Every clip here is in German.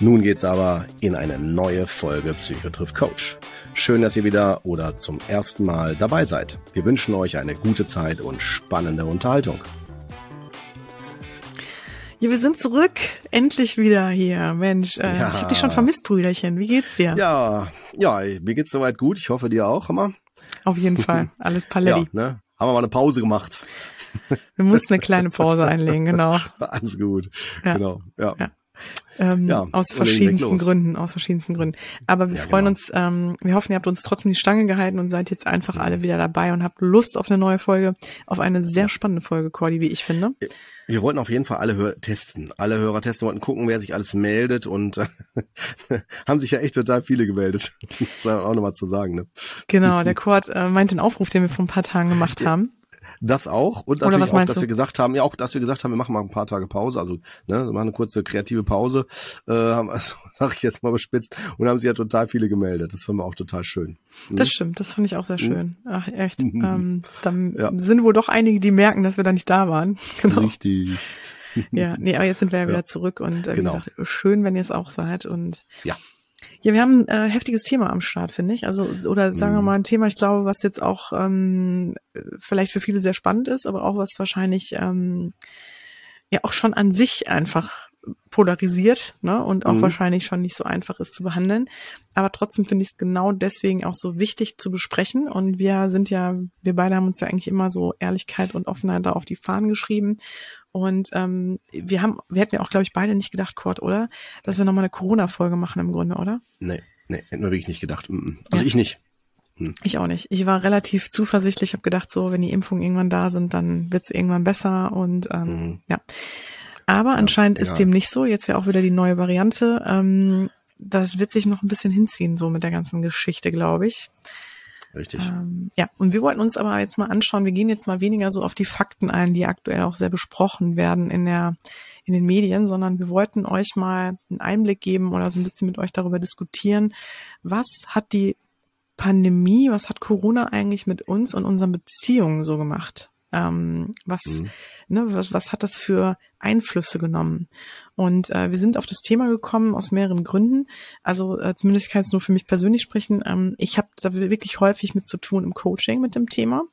nun geht's aber in eine neue Folge Psychotriff Coach. Schön, dass ihr wieder oder zum ersten Mal dabei seid. Wir wünschen euch eine gute Zeit und spannende Unterhaltung. Ja, wir sind zurück. Endlich wieder hier. Mensch, äh, ja. ich habe dich schon vermisst, Brüderchen. Wie geht's dir? Ja, ja, mir geht's soweit gut. Ich hoffe dir auch, Hammer. Auf jeden Fall. Alles Paletti. Ja, ne? Haben wir mal eine Pause gemacht. Wir mussten eine kleine Pause einlegen, genau. Alles gut. Ja. Genau. Ja. ja. Ähm, ja, aus verschiedensten Gründen, aus verschiedensten Gründen. Aber wir ja, freuen genau. uns, ähm, wir hoffen, ihr habt uns trotzdem die Stange gehalten und seid jetzt einfach alle wieder dabei und habt Lust auf eine neue Folge, auf eine sehr spannende Folge, Cordy, wie ich finde. Wir wollten auf jeden Fall alle Hör testen. Alle Hörer testen, wollten gucken, wer sich alles meldet und äh, haben sich ja echt total viele gemeldet. Das ist auch nochmal zu sagen, ne? Genau, der Kurt äh, meint den Aufruf, den wir vor ein paar Tagen gemacht haben. Das auch und natürlich auch, dass du? wir gesagt haben, ja auch, dass wir gesagt haben, wir machen mal ein paar Tage Pause, also ne, wir machen eine kurze kreative Pause, äh, haben, also, sag ich jetzt mal bespitzt, und haben sich ja total viele gemeldet. Das fanden wir auch total schön. Mhm. Das stimmt, das fand ich auch sehr hm? schön. Ach echt, ähm, dann ja. sind wohl doch einige, die merken, dass wir da nicht da waren. Genau. Richtig. ja, nee, aber jetzt sind wir ja wieder ja. zurück und äh, genau. wie gesagt, schön, wenn ihr es auch seid und ja. Ja, wir haben ein äh, heftiges Thema am Start, finde ich. Also, oder sagen wir mhm. mal ein Thema, ich glaube, was jetzt auch ähm, vielleicht für viele sehr spannend ist, aber auch was wahrscheinlich ähm, ja auch schon an sich einfach polarisiert ne, und auch mhm. wahrscheinlich schon nicht so einfach ist zu behandeln. Aber trotzdem finde ich es genau deswegen auch so wichtig zu besprechen. Und wir sind ja, wir beide haben uns ja eigentlich immer so Ehrlichkeit und Offenheit da auf die Fahnen geschrieben. Und ähm, wir haben, wir hätten ja auch, glaube ich, beide nicht gedacht, Kurt, oder? Dass wir nochmal eine Corona-Folge machen im Grunde, oder? Nee, nee, hätten wir wirklich nicht gedacht. Also ja. ich nicht. Hm. Ich auch nicht. Ich war relativ zuversichtlich, habe gedacht, so, wenn die Impfungen irgendwann da sind, dann wird es irgendwann besser und ähm, mhm. ja. Aber anscheinend ja, ist dem nicht so. Jetzt ja auch wieder die neue Variante. Ähm, das wird sich noch ein bisschen hinziehen, so mit der ganzen Geschichte, glaube ich. Richtig. Ähm, ja, und wir wollten uns aber jetzt mal anschauen, wir gehen jetzt mal weniger so auf die Fakten ein, die aktuell auch sehr besprochen werden in der, in den Medien, sondern wir wollten euch mal einen Einblick geben oder so ein bisschen mit euch darüber diskutieren, was hat die Pandemie, was hat Corona eigentlich mit uns und unseren Beziehungen so gemacht? Ähm, was, mhm. Ne, was, was hat das für Einflüsse genommen? Und äh, wir sind auf das Thema gekommen aus mehreren Gründen. Also äh, zumindest kann ich es nur für mich persönlich sprechen. Ähm, ich habe da wirklich häufig mit zu tun im Coaching mit dem Thema.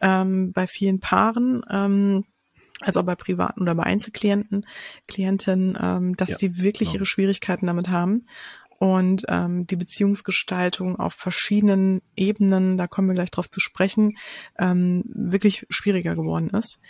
Ähm, bei vielen Paaren. Ähm, also bei privaten oder bei Einzelklienten, Klienten, ähm, dass ja, die wirklich genau. ihre Schwierigkeiten damit haben und ähm, die Beziehungsgestaltung auf verschiedenen Ebenen, da kommen wir gleich drauf zu sprechen, ähm, wirklich schwieriger geworden ist.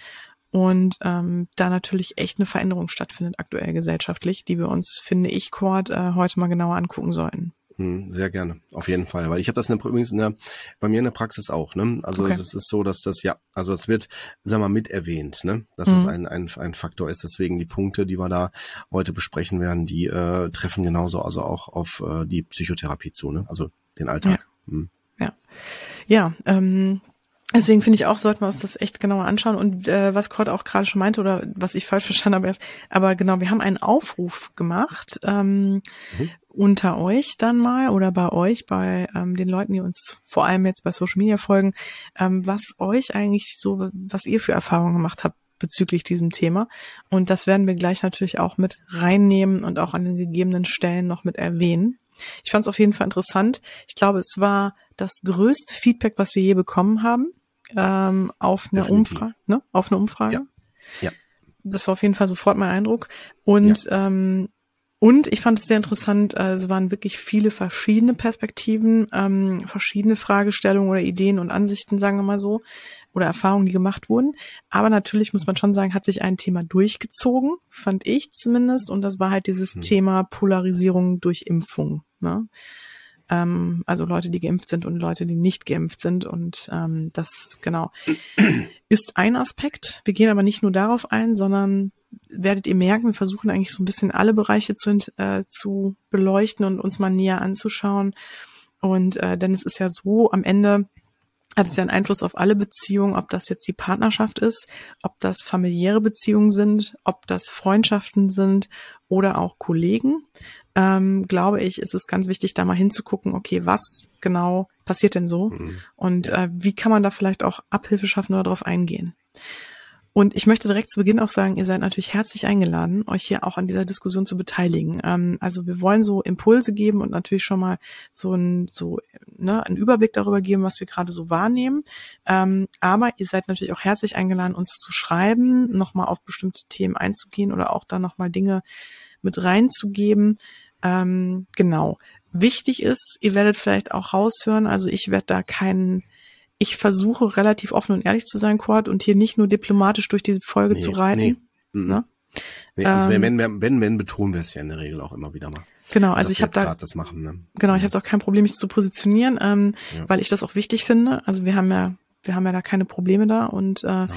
Und ähm, da natürlich echt eine Veränderung stattfindet aktuell gesellschaftlich, die wir uns, finde ich, Cord, äh, heute mal genauer angucken sollten. Hm, sehr gerne, auf jeden Fall, weil ich habe das in der, übrigens in der, bei mir in der Praxis auch. Ne? Also okay. es ist so, dass das ja, also es wird, sag mal, mit erwähnt, ne? dass mhm. das ein, ein, ein Faktor ist. Deswegen die Punkte, die wir da heute besprechen werden, die äh, treffen genauso also auch auf äh, die Psychotherapie zu, ne? also den Alltag. Ja, hm. ja. ja ähm, Deswegen finde ich auch, sollten wir uns das echt genauer anschauen. Und äh, was Kurt auch gerade schon meinte oder was ich falsch verstanden habe erst, aber genau, wir haben einen Aufruf gemacht ähm, mhm. unter euch dann mal oder bei euch, bei ähm, den Leuten, die uns vor allem jetzt bei Social Media folgen, ähm, was euch eigentlich so, was ihr für Erfahrungen gemacht habt bezüglich diesem Thema. Und das werden wir gleich natürlich auch mit reinnehmen und auch an den gegebenen Stellen noch mit erwähnen. Ich fand es auf jeden Fall interessant. Ich glaube, es war das größte Feedback, was wir je bekommen haben ähm, auf eine Umfrage. Ne? Auf eine Umfrage. Ja. ja. Das war auf jeden Fall sofort mein Eindruck. Und ja. ähm, und ich fand es sehr interessant, äh, es waren wirklich viele verschiedene Perspektiven, ähm, verschiedene Fragestellungen oder Ideen und Ansichten, sagen wir mal so, oder Erfahrungen, die gemacht wurden. Aber natürlich muss man schon sagen, hat sich ein Thema durchgezogen, fand ich zumindest. Und das war halt dieses hm. Thema Polarisierung durch Impfung. Ne? Ähm, also Leute, die geimpft sind und Leute, die nicht geimpft sind. Und ähm, das genau ist ein Aspekt. Wir gehen aber nicht nur darauf ein, sondern werdet ihr merken, wir versuchen eigentlich so ein bisschen alle Bereiche zu, äh, zu beleuchten und uns mal näher anzuschauen. Und äh, denn es ist ja so, am Ende hat es ja einen Einfluss auf alle Beziehungen, ob das jetzt die Partnerschaft ist, ob das familiäre Beziehungen sind, ob das Freundschaften sind oder auch Kollegen. Ähm, glaube ich, ist es ganz wichtig, da mal hinzugucken, okay, was genau passiert denn so mhm. und äh, wie kann man da vielleicht auch Abhilfe schaffen oder darauf eingehen. Und ich möchte direkt zu Beginn auch sagen, ihr seid natürlich herzlich eingeladen, euch hier auch an dieser Diskussion zu beteiligen. Ähm, also wir wollen so Impulse geben und natürlich schon mal so ein so ne, einen Überblick darüber geben, was wir gerade so wahrnehmen. Ähm, aber ihr seid natürlich auch herzlich eingeladen, uns zu schreiben, nochmal auf bestimmte Themen einzugehen oder auch da nochmal Dinge mit reinzugeben. Ähm, genau. Wichtig ist, ihr werdet vielleicht auch raushören, also ich werde da keinen ich versuche relativ offen und ehrlich zu sein, Cord, und hier nicht nur diplomatisch durch diese Folge nee, zu reiten. Nee. Mhm. Ne? Nee, also ähm, wenn, wenn, wenn, wenn betonen wir es ja in der Regel auch immer wieder mal. Genau, also ich habe da das machen, ne? genau, ich habe doch kein Problem, mich zu positionieren, ähm, ja. weil ich das auch wichtig finde. Also wir haben ja, wir haben ja da keine Probleme da und äh, nein,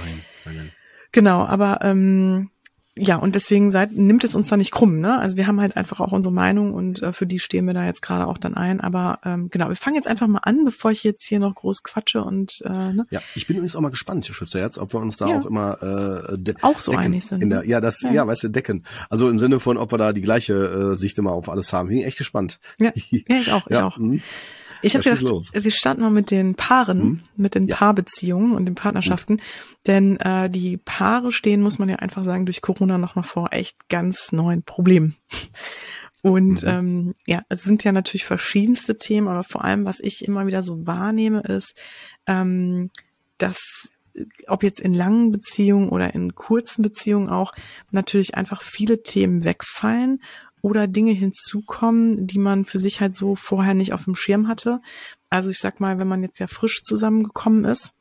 nein, nein. genau, aber ähm, ja, und deswegen seid, nimmt es uns da nicht krumm, ne? Also wir haben halt einfach auch unsere Meinung und äh, für die stehen wir da jetzt gerade auch dann ein. Aber ähm, genau, wir fangen jetzt einfach mal an, bevor ich jetzt hier noch groß quatsche und äh, ne? Ja, ich bin übrigens auch mal gespannt, Schützer jetzt, ob wir uns da ja. auch immer äh, auch so einig sind. In der, ne? ja, das, ja. ja, weißt du, decken. Also im Sinne von, ob wir da die gleiche äh, Sicht immer auf alles haben. Bin ich echt gespannt. Ja, ja ich auch, ich ja. auch. Mh. Ich habe gedacht, los. wir starten mal mit den Paaren, hm? mit den ja. Paarbeziehungen und den Partnerschaften. Gut. Denn äh, die Paare stehen, muss man ja einfach sagen, durch Corona noch mal vor echt ganz neuen Problemen. Und mhm. ähm, ja, es sind ja natürlich verschiedenste Themen, aber vor allem, was ich immer wieder so wahrnehme, ist, ähm, dass ob jetzt in langen Beziehungen oder in kurzen Beziehungen auch natürlich einfach viele Themen wegfallen oder Dinge hinzukommen, die man für sich halt so vorher nicht auf dem Schirm hatte. Also ich sag mal, wenn man jetzt ja frisch zusammengekommen ist,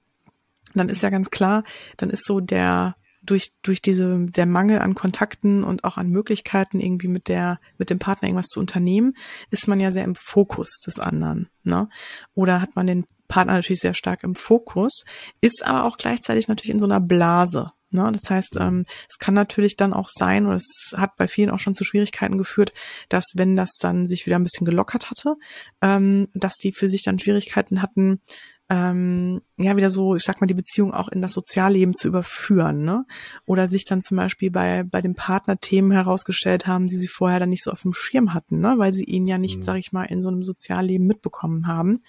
dann ist ja ganz klar, dann ist so der durch durch diese der Mangel an Kontakten und auch an Möglichkeiten irgendwie mit der mit dem Partner irgendwas zu unternehmen, ist man ja sehr im Fokus des anderen, ne? Oder hat man den Partner natürlich sehr stark im Fokus, ist aber auch gleichzeitig natürlich in so einer Blase, Ne? Das heißt, ähm, es kann natürlich dann auch sein, oder es hat bei vielen auch schon zu Schwierigkeiten geführt, dass wenn das dann sich wieder ein bisschen gelockert hatte, ähm, dass die für sich dann Schwierigkeiten hatten, ähm, ja, wieder so, ich sag mal, die Beziehung auch in das Sozialleben zu überführen, ne? Oder sich dann zum Beispiel bei, bei dem Partner Themen herausgestellt haben, die sie vorher dann nicht so auf dem Schirm hatten, ne? Weil sie ihn ja nicht, mhm. sag ich mal, in so einem Sozialleben mitbekommen haben.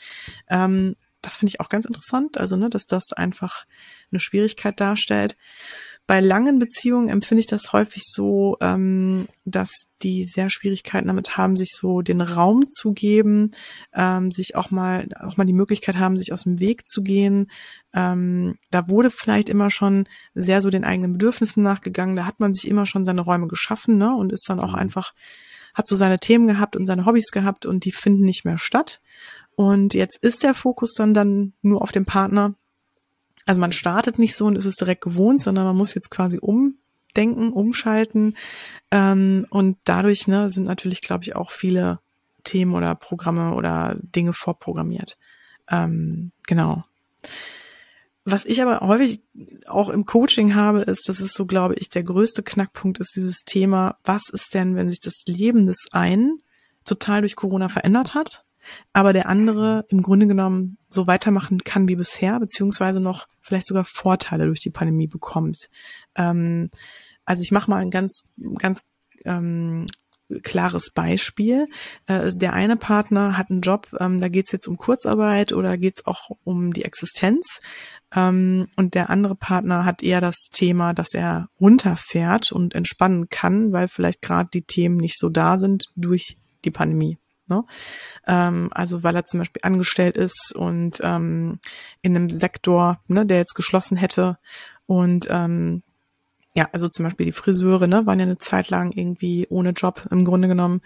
Ähm, das finde ich auch ganz interessant, also ne, dass das einfach eine Schwierigkeit darstellt. Bei langen Beziehungen empfinde ich das häufig so, ähm, dass die sehr Schwierigkeiten damit haben, sich so den Raum zu geben, ähm, sich auch mal auch mal die Möglichkeit haben, sich aus dem Weg zu gehen. Ähm, da wurde vielleicht immer schon sehr so den eigenen Bedürfnissen nachgegangen. Da hat man sich immer schon seine Räume geschaffen, ne, und ist dann auch mhm. einfach hat so seine Themen gehabt und seine Hobbys gehabt und die finden nicht mehr statt. Und jetzt ist der Fokus dann dann nur auf dem Partner. Also man startet nicht so und ist es direkt gewohnt, sondern man muss jetzt quasi umdenken, umschalten. Ähm, und dadurch ne, sind natürlich, glaube ich, auch viele Themen oder Programme oder Dinge vorprogrammiert. Ähm, genau. Was ich aber häufig auch im Coaching habe, ist, dass es so, glaube ich, der größte Knackpunkt ist dieses Thema, was ist denn, wenn sich das Leben des einen total durch Corona verändert hat aber der andere im Grunde genommen so weitermachen kann wie bisher, beziehungsweise noch vielleicht sogar Vorteile durch die Pandemie bekommt. Ähm, also ich mache mal ein ganz, ganz ähm, klares Beispiel. Äh, der eine Partner hat einen Job, ähm, da geht's jetzt um Kurzarbeit oder geht's auch um die Existenz. Ähm, und der andere Partner hat eher das Thema, dass er runterfährt und entspannen kann, weil vielleicht gerade die Themen nicht so da sind durch die Pandemie. Ne? Ähm, also weil er zum Beispiel angestellt ist und ähm, in einem Sektor, ne, der jetzt geschlossen hätte und ähm, ja, also zum Beispiel die Friseure, ne, waren ja eine Zeit lang irgendwie ohne Job im Grunde genommen.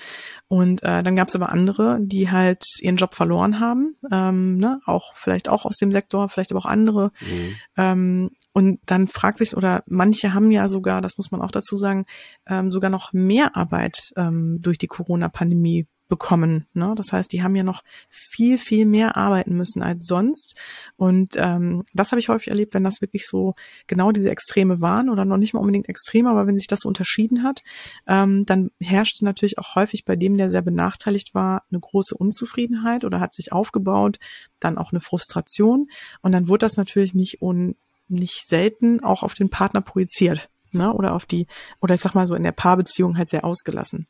Und äh, dann gab es aber andere, die halt ihren Job verloren haben, ähm, ne, auch vielleicht auch aus dem Sektor, vielleicht aber auch andere. Mhm. Ähm, und dann fragt sich, oder manche haben ja sogar, das muss man auch dazu sagen, ähm, sogar noch mehr Arbeit ähm, durch die Corona-Pandemie bekommen. Ne? Das heißt, die haben ja noch viel, viel mehr arbeiten müssen als sonst. Und ähm, das habe ich häufig erlebt, wenn das wirklich so genau diese Extreme waren oder noch nicht mal unbedingt extrem, aber wenn sich das so unterschieden hat, ähm, dann herrschte natürlich auch häufig bei dem, der sehr benachteiligt war, eine große Unzufriedenheit oder hat sich aufgebaut, dann auch eine Frustration. Und dann wurde das natürlich nicht un nicht selten auch auf den Partner projiziert. Ne? Oder auf die, oder ich sag mal so in der Paarbeziehung halt sehr ausgelassen.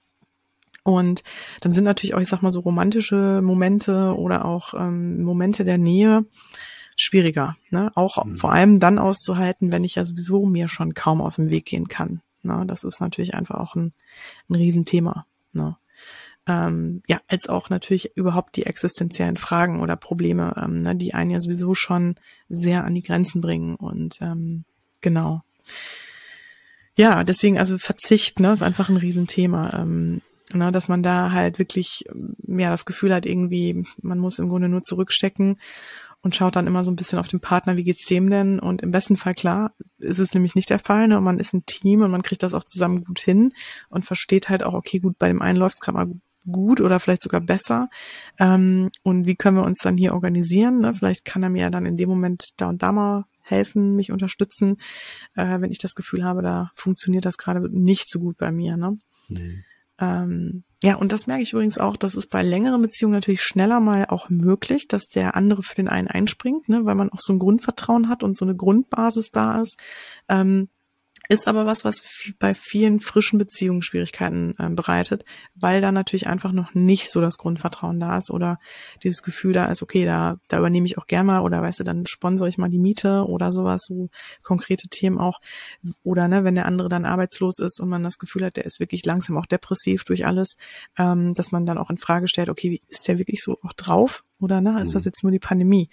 Und dann sind natürlich auch, ich sag mal, so romantische Momente oder auch ähm, Momente der Nähe schwieriger. Ne? Auch mhm. vor allem dann auszuhalten, wenn ich ja sowieso mir schon kaum aus dem Weg gehen kann. Ne? Das ist natürlich einfach auch ein, ein Riesenthema. Ne? Ähm, ja, als auch natürlich überhaupt die existenziellen Fragen oder Probleme, ähm, ne, die einen ja sowieso schon sehr an die Grenzen bringen. Und ähm, genau. Ja, deswegen also Verzicht, ne, ist einfach ein Riesenthema. Ähm, Ne, dass man da halt wirklich mehr das Gefühl hat, irgendwie, man muss im Grunde nur zurückstecken und schaut dann immer so ein bisschen auf den Partner, wie geht's dem denn? Und im besten Fall, klar, ist es nämlich nicht der Fall. Ne? Man ist ein Team und man kriegt das auch zusammen gut hin und versteht halt auch, okay, gut, bei dem einen läuft's gerade mal gut oder vielleicht sogar besser. Ähm, und wie können wir uns dann hier organisieren? Ne? Vielleicht kann er mir ja dann in dem Moment da und da mal helfen, mich unterstützen, äh, wenn ich das Gefühl habe, da funktioniert das gerade nicht so gut bei mir. Ne? Nee. Ähm, ja, und das merke ich übrigens auch, das ist bei längeren Beziehungen natürlich schneller mal auch möglich, dass der andere für den einen einspringt, ne, weil man auch so ein Grundvertrauen hat und so eine Grundbasis da ist. Ähm, ist aber was, was bei vielen frischen Beziehungen Schwierigkeiten äh, bereitet, weil da natürlich einfach noch nicht so das Grundvertrauen da ist oder dieses Gefühl da ist, okay, da, da übernehme ich auch gerne mal oder weißt du, dann sponsere ich mal die Miete oder sowas, so konkrete Themen auch. Oder ne, wenn der andere dann arbeitslos ist und man das Gefühl hat, der ist wirklich langsam auch depressiv durch alles, ähm, dass man dann auch in Frage stellt, okay, wie ist der wirklich so auch drauf? Oder ne, ist das mhm. jetzt nur die Pandemie?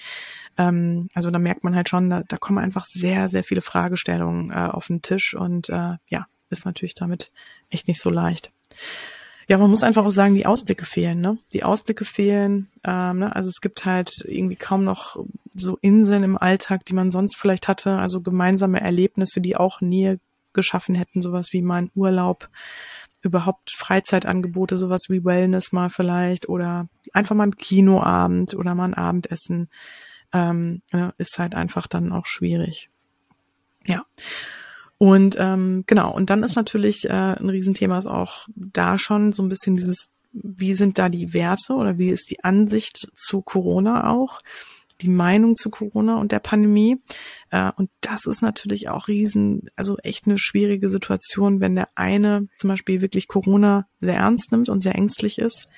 Ähm, also da merkt man halt schon, da, da kommen einfach sehr, sehr viele Fragestellungen äh, auf den Tisch und äh, ja, ist natürlich damit echt nicht so leicht. Ja, man muss einfach auch sagen, die Ausblicke fehlen, ne? Die Ausblicke fehlen. Ähm, ne? Also es gibt halt irgendwie kaum noch so Inseln im Alltag, die man sonst vielleicht hatte. Also gemeinsame Erlebnisse, die auch Nähe geschaffen hätten, sowas wie mal ein Urlaub überhaupt Freizeitangebote, sowas wie Wellness mal vielleicht oder einfach mal ein Kinoabend oder mal ein Abendessen, ähm, ja, ist halt einfach dann auch schwierig. Ja. Und ähm, genau, und dann ist natürlich äh, ein Riesenthema ist auch da schon so ein bisschen dieses, wie sind da die Werte oder wie ist die Ansicht zu Corona auch? Die Meinung zu Corona und der Pandemie. Äh, und das ist natürlich auch riesen, also echt eine schwierige Situation, wenn der eine zum Beispiel wirklich Corona sehr ernst nimmt und sehr ängstlich ist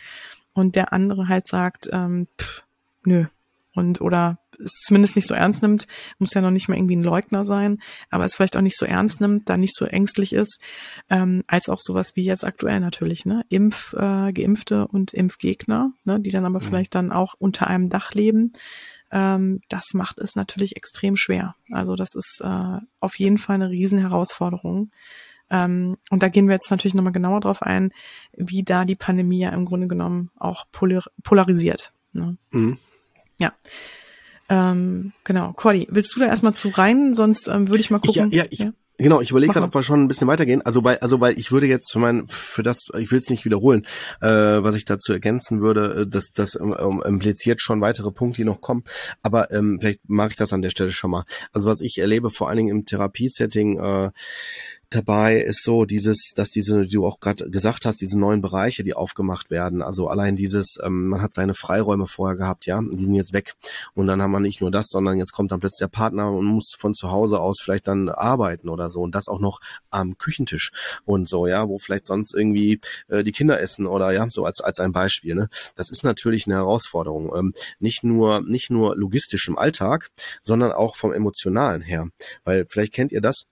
und der andere halt sagt, ähm, pff, nö. Und oder es zumindest nicht so ernst nimmt, muss ja noch nicht mal irgendwie ein Leugner sein, aber es vielleicht auch nicht so ernst nimmt, da nicht so ängstlich ist, ähm, als auch sowas wie jetzt aktuell natürlich, ne? Impf, äh, Geimpfte und Impfgegner, ne, die dann aber mhm. vielleicht dann auch unter einem Dach leben ähm, das macht es natürlich extrem schwer. Also das ist äh, auf jeden Fall eine Riesenherausforderung. Ähm, und da gehen wir jetzt natürlich nochmal genauer drauf ein, wie da die Pandemie ja im Grunde genommen auch polar polarisiert. Ne? Mhm. Ja. Ähm, genau. Cordy, willst du da erstmal zu rein? Sonst ähm, würde ich mal gucken. Ich, ja, ich, ja? Genau, ich überlege gerade, ob wir schon ein bisschen weitergehen. Also weil, also weil ich würde jetzt für mein, für das, ich will es nicht wiederholen, äh, was ich dazu ergänzen würde, äh, das, das ähm, impliziert schon weitere Punkte, die noch kommen. Aber ähm, vielleicht mache ich das an der Stelle schon mal. Also was ich erlebe, vor allen Dingen im Therapiesetting, äh, dabei ist so dieses, dass diese, du auch gerade gesagt hast, diese neuen Bereiche, die aufgemacht werden. Also allein dieses, ähm, man hat seine Freiräume vorher gehabt, ja, die sind jetzt weg. Und dann haben wir nicht nur das, sondern jetzt kommt dann plötzlich der Partner und muss von zu Hause aus vielleicht dann arbeiten oder so. Und das auch noch am Küchentisch und so, ja, wo vielleicht sonst irgendwie äh, die Kinder essen oder ja, so als, als ein Beispiel. Ne? Das ist natürlich eine Herausforderung. Ähm, nicht nur, nicht nur logistisch im Alltag, sondern auch vom Emotionalen her. Weil vielleicht kennt ihr das,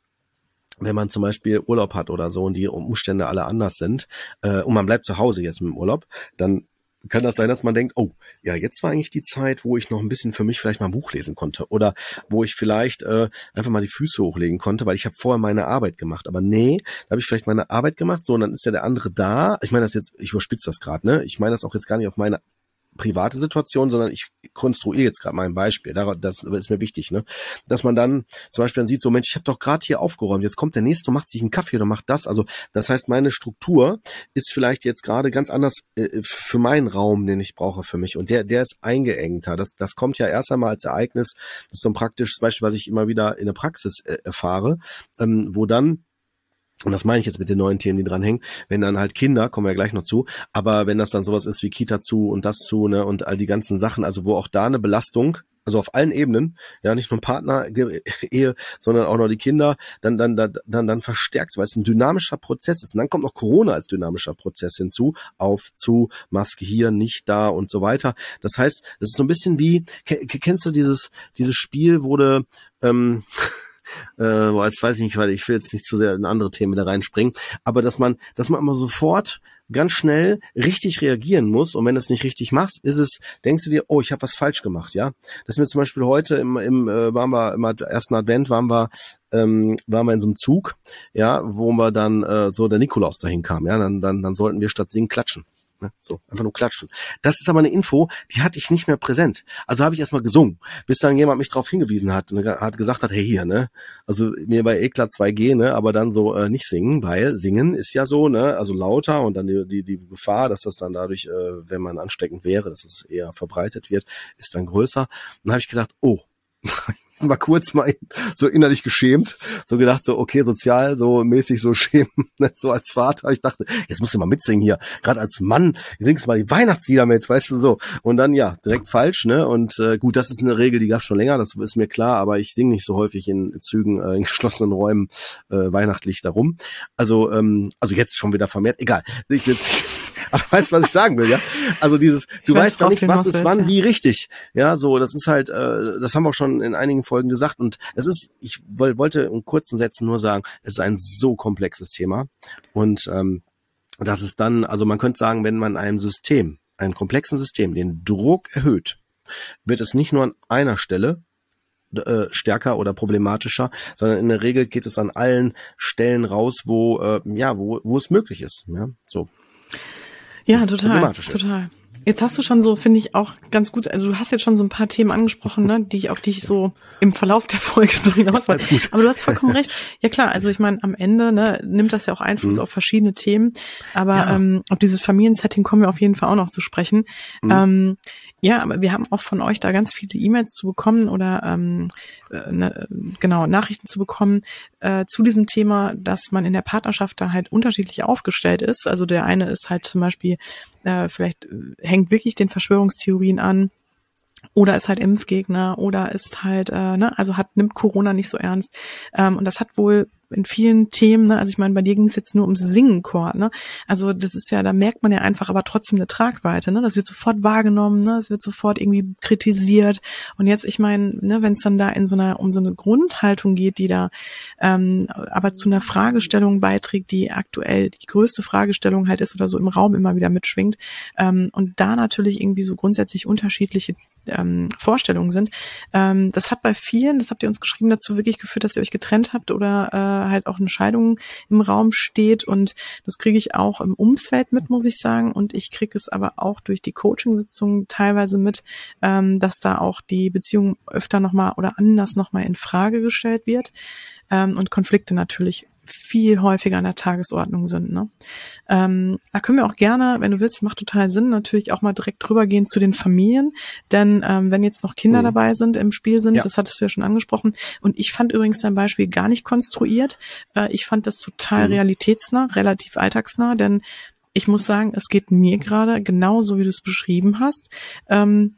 wenn man zum Beispiel Urlaub hat oder so und die Umstände alle anders sind äh, und man bleibt zu Hause jetzt mit dem Urlaub, dann kann das sein, dass man denkt, oh, ja, jetzt war eigentlich die Zeit, wo ich noch ein bisschen für mich vielleicht mal ein Buch lesen konnte oder wo ich vielleicht äh, einfach mal die Füße hochlegen konnte, weil ich habe vorher meine Arbeit gemacht. Aber nee, da habe ich vielleicht meine Arbeit gemacht, so und dann ist ja der andere da. Ich meine das jetzt, ich überspitze das gerade, ne? Ich meine das auch jetzt gar nicht auf meine private Situation, sondern ich konstruiere jetzt gerade mal ein Beispiel. Das ist mir wichtig, ne? Dass man dann zum Beispiel dann sieht, so Mensch, ich habe doch gerade hier aufgeräumt, jetzt kommt der nächste macht sich einen Kaffee oder macht das. Also das heißt, meine Struktur ist vielleicht jetzt gerade ganz anders äh, für meinen Raum, den ich brauche für mich. Und der, der ist eingeengter. Das, das kommt ja erst einmal als Ereignis. Das ist so ein praktisches Beispiel, was ich immer wieder in der Praxis äh, erfahre, ähm, wo dann und das meine ich jetzt mit den neuen Themen, die dranhängen, wenn dann halt Kinder, kommen wir ja gleich noch zu, aber wenn das dann sowas ist wie Kita zu und das zu, ne, und all die ganzen Sachen, also wo auch da eine Belastung, also auf allen Ebenen, ja, nicht nur Partner, Ehe, sondern auch noch die Kinder, dann, dann, dann, dann, dann verstärkt, weil es ein dynamischer Prozess ist. Und dann kommt noch Corona als dynamischer Prozess hinzu, auf, zu, Maske hier, nicht da und so weiter. Das heißt, es ist so ein bisschen wie, kennst du dieses, dieses Spiel, wurde, ähm, äh, jetzt weiß ich nicht, weil ich will jetzt nicht zu sehr in andere Themen da reinspringen, aber dass man, dass man immer sofort ganz schnell richtig reagieren muss und wenn du es nicht richtig machst, ist es, denkst du dir, oh, ich habe was falsch gemacht, ja? Das ist mir zum Beispiel heute im, im äh, waren wir im ersten Advent waren wir ähm, waren wir in so einem Zug, ja, wo wir dann äh, so der Nikolaus dahin kam, ja, dann dann dann sollten wir statt singen klatschen. Ne? So, einfach nur klatschen. Das ist aber eine Info, die hatte ich nicht mehr präsent. Also habe ich erstmal gesungen, bis dann jemand mich darauf hingewiesen hat und hat gesagt hat, hey hier, ne? Also mir bei Eklat 2G, ne, aber dann so äh, nicht singen, weil singen ist ja so, ne, also lauter und dann die, die, die Gefahr, dass das dann dadurch, äh, wenn man ansteckend wäre, dass es eher verbreitet wird, ist dann größer. Und dann habe ich gedacht, oh, mal kurz mal so innerlich geschämt, so gedacht, so okay, sozial, so mäßig so schämen, ne, so als Vater. Ich dachte, jetzt musst du mal mitsingen hier, gerade als Mann, singst mal die Weihnachtslieder mit, weißt du so. Und dann ja, direkt falsch, ne? Und äh, gut, das ist eine Regel, die gab schon länger, das ist mir klar, aber ich singe nicht so häufig in Zügen, äh, in geschlossenen Räumen äh, weihnachtlich darum. Also, ähm, also jetzt schon wieder vermehrt, egal. Ich jetzt aber weißt, was ich sagen will, ja? Also dieses, du ich weißt ja nicht, was ist wann, wie richtig. Ja, so, das ist halt, äh, das haben wir auch schon in einigen Folgen gesagt. Und es ist, ich wollte in kurzen Sätzen nur sagen, es ist ein so komplexes Thema. Und ähm, das ist dann, also man könnte sagen, wenn man einem System, einem komplexen System, den Druck erhöht, wird es nicht nur an einer Stelle äh, stärker oder problematischer, sondern in der Regel geht es an allen Stellen raus, wo äh, ja, wo, wo es möglich ist. Ja, so. Ja, total. Total. Jetzt hast du schon so, finde ich, auch ganz gut, also du hast jetzt schon so ein paar Themen angesprochen, ne, die ich, auf die ich so im Verlauf der Folge so hinaus wollte. Aber du hast vollkommen recht. Ja klar, also ich meine, am Ende ne, nimmt das ja auch Einfluss mhm. auf verschiedene Themen. Aber ja. ähm, auf dieses Familiensetting kommen wir auf jeden Fall auch noch zu sprechen. Mhm. Ähm, ja, aber wir haben auch von euch da ganz viele E-Mails zu bekommen oder ähm, äh, ne, genau Nachrichten zu bekommen äh, zu diesem Thema, dass man in der Partnerschaft da halt unterschiedlich aufgestellt ist. Also der eine ist halt zum Beispiel äh, vielleicht äh, hängt wirklich den Verschwörungstheorien an oder ist halt Impfgegner oder ist halt, äh, ne, also hat, nimmt Corona nicht so ernst. Ähm, und das hat wohl in vielen Themen, ne, also ich meine, bei dir ging es jetzt nur ums Singenchor, ne? Also das ist ja, da merkt man ja einfach aber trotzdem eine Tragweite, ne? Das wird sofort wahrgenommen, ne? Das wird sofort irgendwie kritisiert. Und jetzt, ich meine, ne, wenn es dann da in so einer, um so eine Grundhaltung geht, die da ähm, aber zu einer Fragestellung beiträgt, die aktuell die größte Fragestellung halt ist oder so im Raum immer wieder mitschwingt, ähm, und da natürlich irgendwie so grundsätzlich unterschiedliche ähm, Vorstellungen sind. Ähm, das hat bei vielen, das habt ihr uns geschrieben, dazu wirklich geführt, dass ihr euch getrennt habt oder äh, halt auch eine Scheidung im Raum steht. Und das kriege ich auch im Umfeld mit, muss ich sagen. Und ich kriege es aber auch durch die Coaching-Sitzungen teilweise mit, ähm, dass da auch die Beziehung öfter nochmal oder anders nochmal in Frage gestellt wird ähm, und Konflikte natürlich viel häufiger an der Tagesordnung sind. Ne? Ähm, da können wir auch gerne, wenn du willst, macht total Sinn, natürlich auch mal direkt drüber gehen zu den Familien. Denn ähm, wenn jetzt noch Kinder mhm. dabei sind, im Spiel sind, ja. das hattest du ja schon angesprochen. Und ich fand übrigens dein Beispiel gar nicht konstruiert. Äh, ich fand das total mhm. realitätsnah, relativ alltagsnah, denn ich muss sagen, es geht mir gerade genauso, wie du es beschrieben hast. Ähm,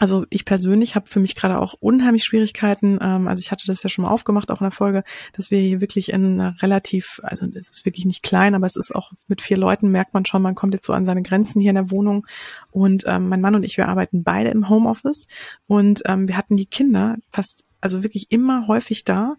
also ich persönlich habe für mich gerade auch unheimlich Schwierigkeiten. Ähm, also ich hatte das ja schon mal aufgemacht, auch in der Folge, dass wir hier wirklich in relativ, also es ist wirklich nicht klein, aber es ist auch mit vier Leuten merkt man schon, man kommt jetzt so an seine Grenzen hier in der Wohnung. Und ähm, mein Mann und ich, wir arbeiten beide im Homeoffice und ähm, wir hatten die Kinder fast also wirklich immer häufig da.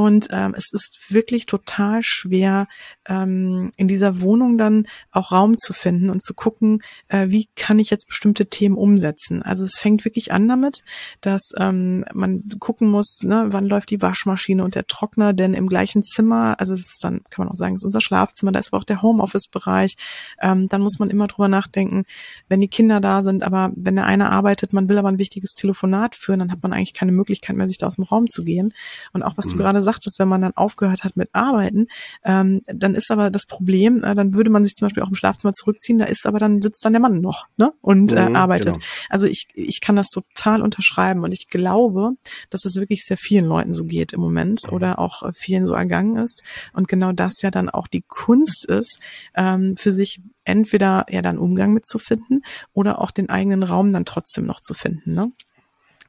Und ähm, es ist wirklich total schwer, ähm, in dieser Wohnung dann auch Raum zu finden und zu gucken, äh, wie kann ich jetzt bestimmte Themen umsetzen. Also es fängt wirklich an damit, dass ähm, man gucken muss, ne, wann läuft die Waschmaschine und der Trockner, denn im gleichen Zimmer, also das ist dann, kann man auch sagen, ist unser Schlafzimmer, da ist aber auch der Homeoffice-Bereich. Ähm, dann muss man immer drüber nachdenken, wenn die Kinder da sind, aber wenn der eine arbeitet, man will aber ein wichtiges Telefonat führen, dann hat man eigentlich keine Möglichkeit mehr, sich da aus dem Raum zu gehen. Und auch was mhm. du gerade sagtest, wenn man dann aufgehört hat mit Arbeiten, ähm, dann ist aber das Problem, äh, dann würde man sich zum Beispiel auch im Schlafzimmer zurückziehen, da ist aber dann sitzt dann der Mann noch ne? und äh, mhm, arbeitet. Genau. Also ich, ich kann das total unterschreiben und ich glaube, dass es wirklich sehr vielen Leuten so geht im Moment mhm. oder auch vielen so ergangen ist. Und genau das ja dann auch die Kunst ist, ähm, für sich entweder ja dann Umgang mitzufinden oder auch den eigenen Raum dann trotzdem noch zu finden. Ne?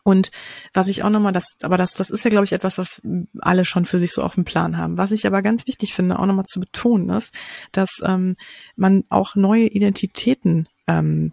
Und was ich auch nochmal, das, aber das, das ist ja, glaube ich, etwas, was alle schon für sich so auf dem Plan haben. Was ich aber ganz wichtig finde, auch nochmal zu betonen, ist, dass ähm, man auch neue Identitäten ähm,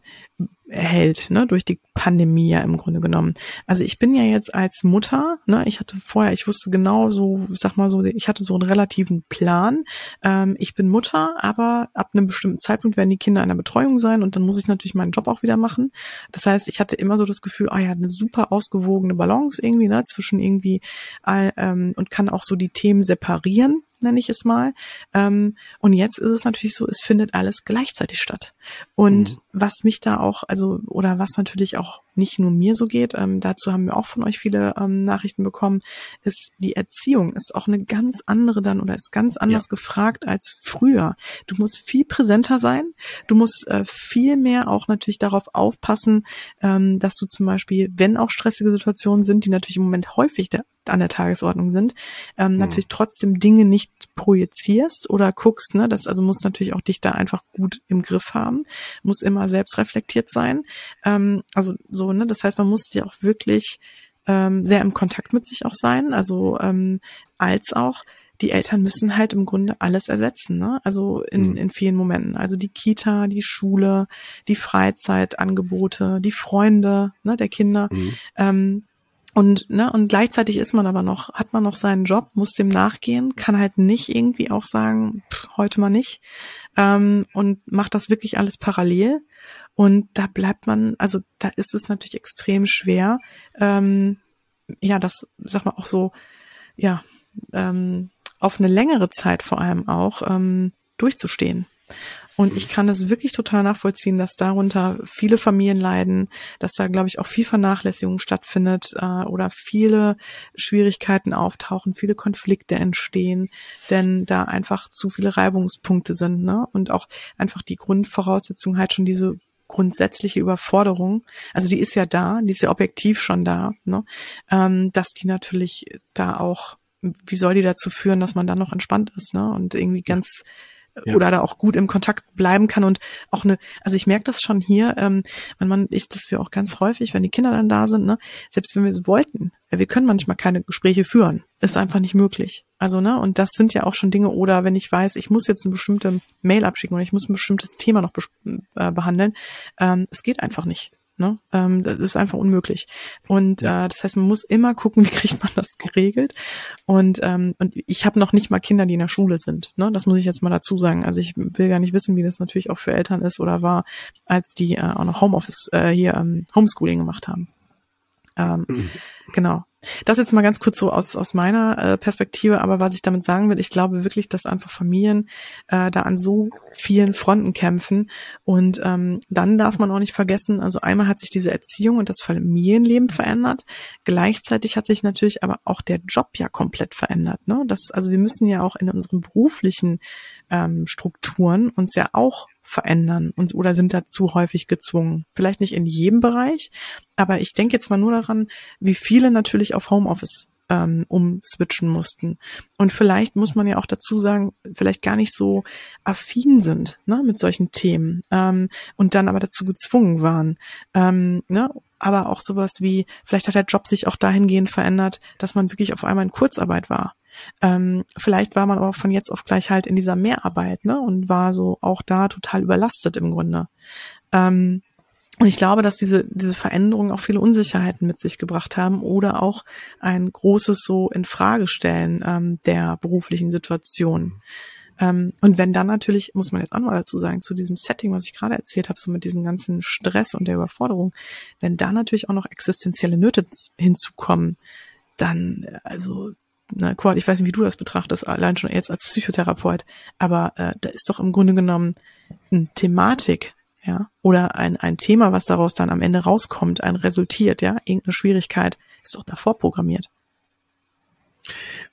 erhält, ne, durch die Pandemie ja im Grunde genommen. Also ich bin ja jetzt als Mutter, ne, ich hatte vorher, ich wusste genau so, sag mal so, ich hatte so einen relativen Plan. Ähm, ich bin Mutter, aber ab einem bestimmten Zeitpunkt werden die Kinder in der Betreuung sein und dann muss ich natürlich meinen Job auch wieder machen. Das heißt, ich hatte immer so das Gefühl, ah ja, eine super ausgewogene Balance irgendwie, ne, zwischen irgendwie all, ähm, und kann auch so die Themen separieren nenne ich es mal. Ähm, und jetzt ist es natürlich so, es findet alles gleichzeitig statt. Und mhm. was mich da auch, also, oder was natürlich auch nicht nur mir so geht, ähm, dazu haben wir auch von euch viele ähm, Nachrichten bekommen, ist die Erziehung ist auch eine ganz andere dann oder ist ganz anders ja. gefragt als früher. Du musst viel präsenter sein, du musst äh, viel mehr auch natürlich darauf aufpassen, ähm, dass du zum Beispiel, wenn auch stressige Situationen sind, die natürlich im Moment häufig der an der Tagesordnung sind, ähm, mhm. natürlich trotzdem Dinge nicht projizierst oder guckst, ne, das also muss natürlich auch dich da einfach gut im Griff haben, muss immer selbst reflektiert sein, ähm, also so, ne, das heißt, man muss ja auch wirklich ähm, sehr im Kontakt mit sich auch sein, also ähm, als auch die Eltern müssen halt im Grunde alles ersetzen, ne? Also in, mhm. in vielen Momenten. Also die Kita, die Schule, die Freizeitangebote, die Freunde ne, der Kinder. Mhm. Ähm, und, ne, und gleichzeitig ist man aber noch, hat man noch seinen Job, muss dem nachgehen, kann halt nicht irgendwie auch sagen, pff, heute mal nicht, ähm, und macht das wirklich alles parallel. Und da bleibt man, also da ist es natürlich extrem schwer, ähm, ja, das, sag mal, auch so, ja, ähm, auf eine längere Zeit vor allem auch ähm, durchzustehen. Und ich kann es wirklich total nachvollziehen, dass darunter viele Familien leiden, dass da, glaube ich, auch viel Vernachlässigung stattfindet äh, oder viele Schwierigkeiten auftauchen, viele Konflikte entstehen, denn da einfach zu viele Reibungspunkte sind. Ne? Und auch einfach die Grundvoraussetzung halt schon diese grundsätzliche Überforderung, also die ist ja da, die ist ja objektiv schon da, ne? ähm, dass die natürlich da auch, wie soll die dazu führen, dass man dann noch entspannt ist ne? und irgendwie ganz ja. oder da auch gut im Kontakt bleiben kann und auch eine, also ich merke das schon hier, ähm, mein Mann ich, dass wir auch ganz häufig, wenn die Kinder dann da sind, ne, selbst wenn wir es wollten, wir können manchmal keine Gespräche führen, ist einfach nicht möglich. Also ne, und das sind ja auch schon Dinge oder wenn ich weiß, ich muss jetzt eine bestimmte Mail abschicken oder ich muss ein bestimmtes Thema noch äh, behandeln, ähm, es geht einfach nicht. Ne? Ähm, das ist einfach unmöglich. Und ja. äh, das heißt, man muss immer gucken, wie kriegt man das geregelt. Und, ähm, und ich habe noch nicht mal Kinder, die in der Schule sind. Ne? Das muss ich jetzt mal dazu sagen. Also ich will gar nicht wissen, wie das natürlich auch für Eltern ist oder war, als die äh, auch noch Homeoffice äh, hier ähm, Homeschooling gemacht haben. Ähm, genau. Das jetzt mal ganz kurz so aus, aus meiner äh, Perspektive, aber was ich damit sagen will, ich glaube wirklich, dass einfach Familien äh, da an so vielen Fronten kämpfen. Und ähm, dann darf man auch nicht vergessen, also einmal hat sich diese Erziehung und das Familienleben verändert. Gleichzeitig hat sich natürlich aber auch der Job ja komplett verändert. Ne? Das, also wir müssen ja auch in unseren beruflichen ähm, Strukturen uns ja auch verändern und, oder sind dazu häufig gezwungen. Vielleicht nicht in jedem Bereich, aber ich denke jetzt mal nur daran, wie viele natürlich auf Homeoffice ähm, umswitchen mussten. Und vielleicht muss man ja auch dazu sagen, vielleicht gar nicht so affin sind ne, mit solchen Themen ähm, und dann aber dazu gezwungen waren. Ähm, ne? Aber auch sowas wie, vielleicht hat der Job sich auch dahingehend verändert, dass man wirklich auf einmal in Kurzarbeit war. Ähm, vielleicht war man aber von jetzt auf gleich halt in dieser Mehrarbeit ne, und war so auch da total überlastet im Grunde. Ähm, und ich glaube, dass diese, diese Veränderungen auch viele Unsicherheiten mit sich gebracht haben oder auch ein großes so in Frage stellen ähm, der beruflichen Situation. Ähm, und wenn dann natürlich, muss man jetzt auch mal dazu sagen, zu diesem Setting, was ich gerade erzählt habe, so mit diesem ganzen Stress und der Überforderung, wenn da natürlich auch noch existenzielle Nöte hinzukommen, dann, also na, Quad, ich weiß nicht, wie du das betrachtest, allein schon jetzt als Psychotherapeut, aber äh, da ist doch im Grunde genommen eine Thematik, ja, oder ein, ein Thema, was daraus dann am Ende rauskommt, ein resultiert, ja, irgendeine Schwierigkeit, ist doch davor programmiert.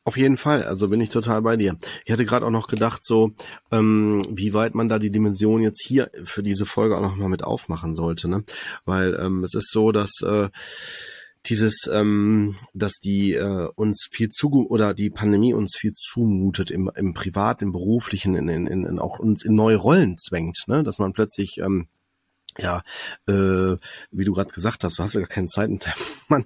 Auf jeden Fall, also bin ich total bei dir. Ich hatte gerade auch noch gedacht, so ähm, wie weit man da die Dimension jetzt hier für diese Folge auch noch mal mit aufmachen sollte, ne? Weil ähm, es ist so, dass äh, dieses, ähm, dass die äh, uns viel zu oder die Pandemie uns viel zumutet im, im Privat, im Beruflichen, in, in, in, auch uns in neue Rollen zwängt, ne? Dass man plötzlich ähm, ja, äh, wie du gerade gesagt hast, du hast ja gar keine Zeit, man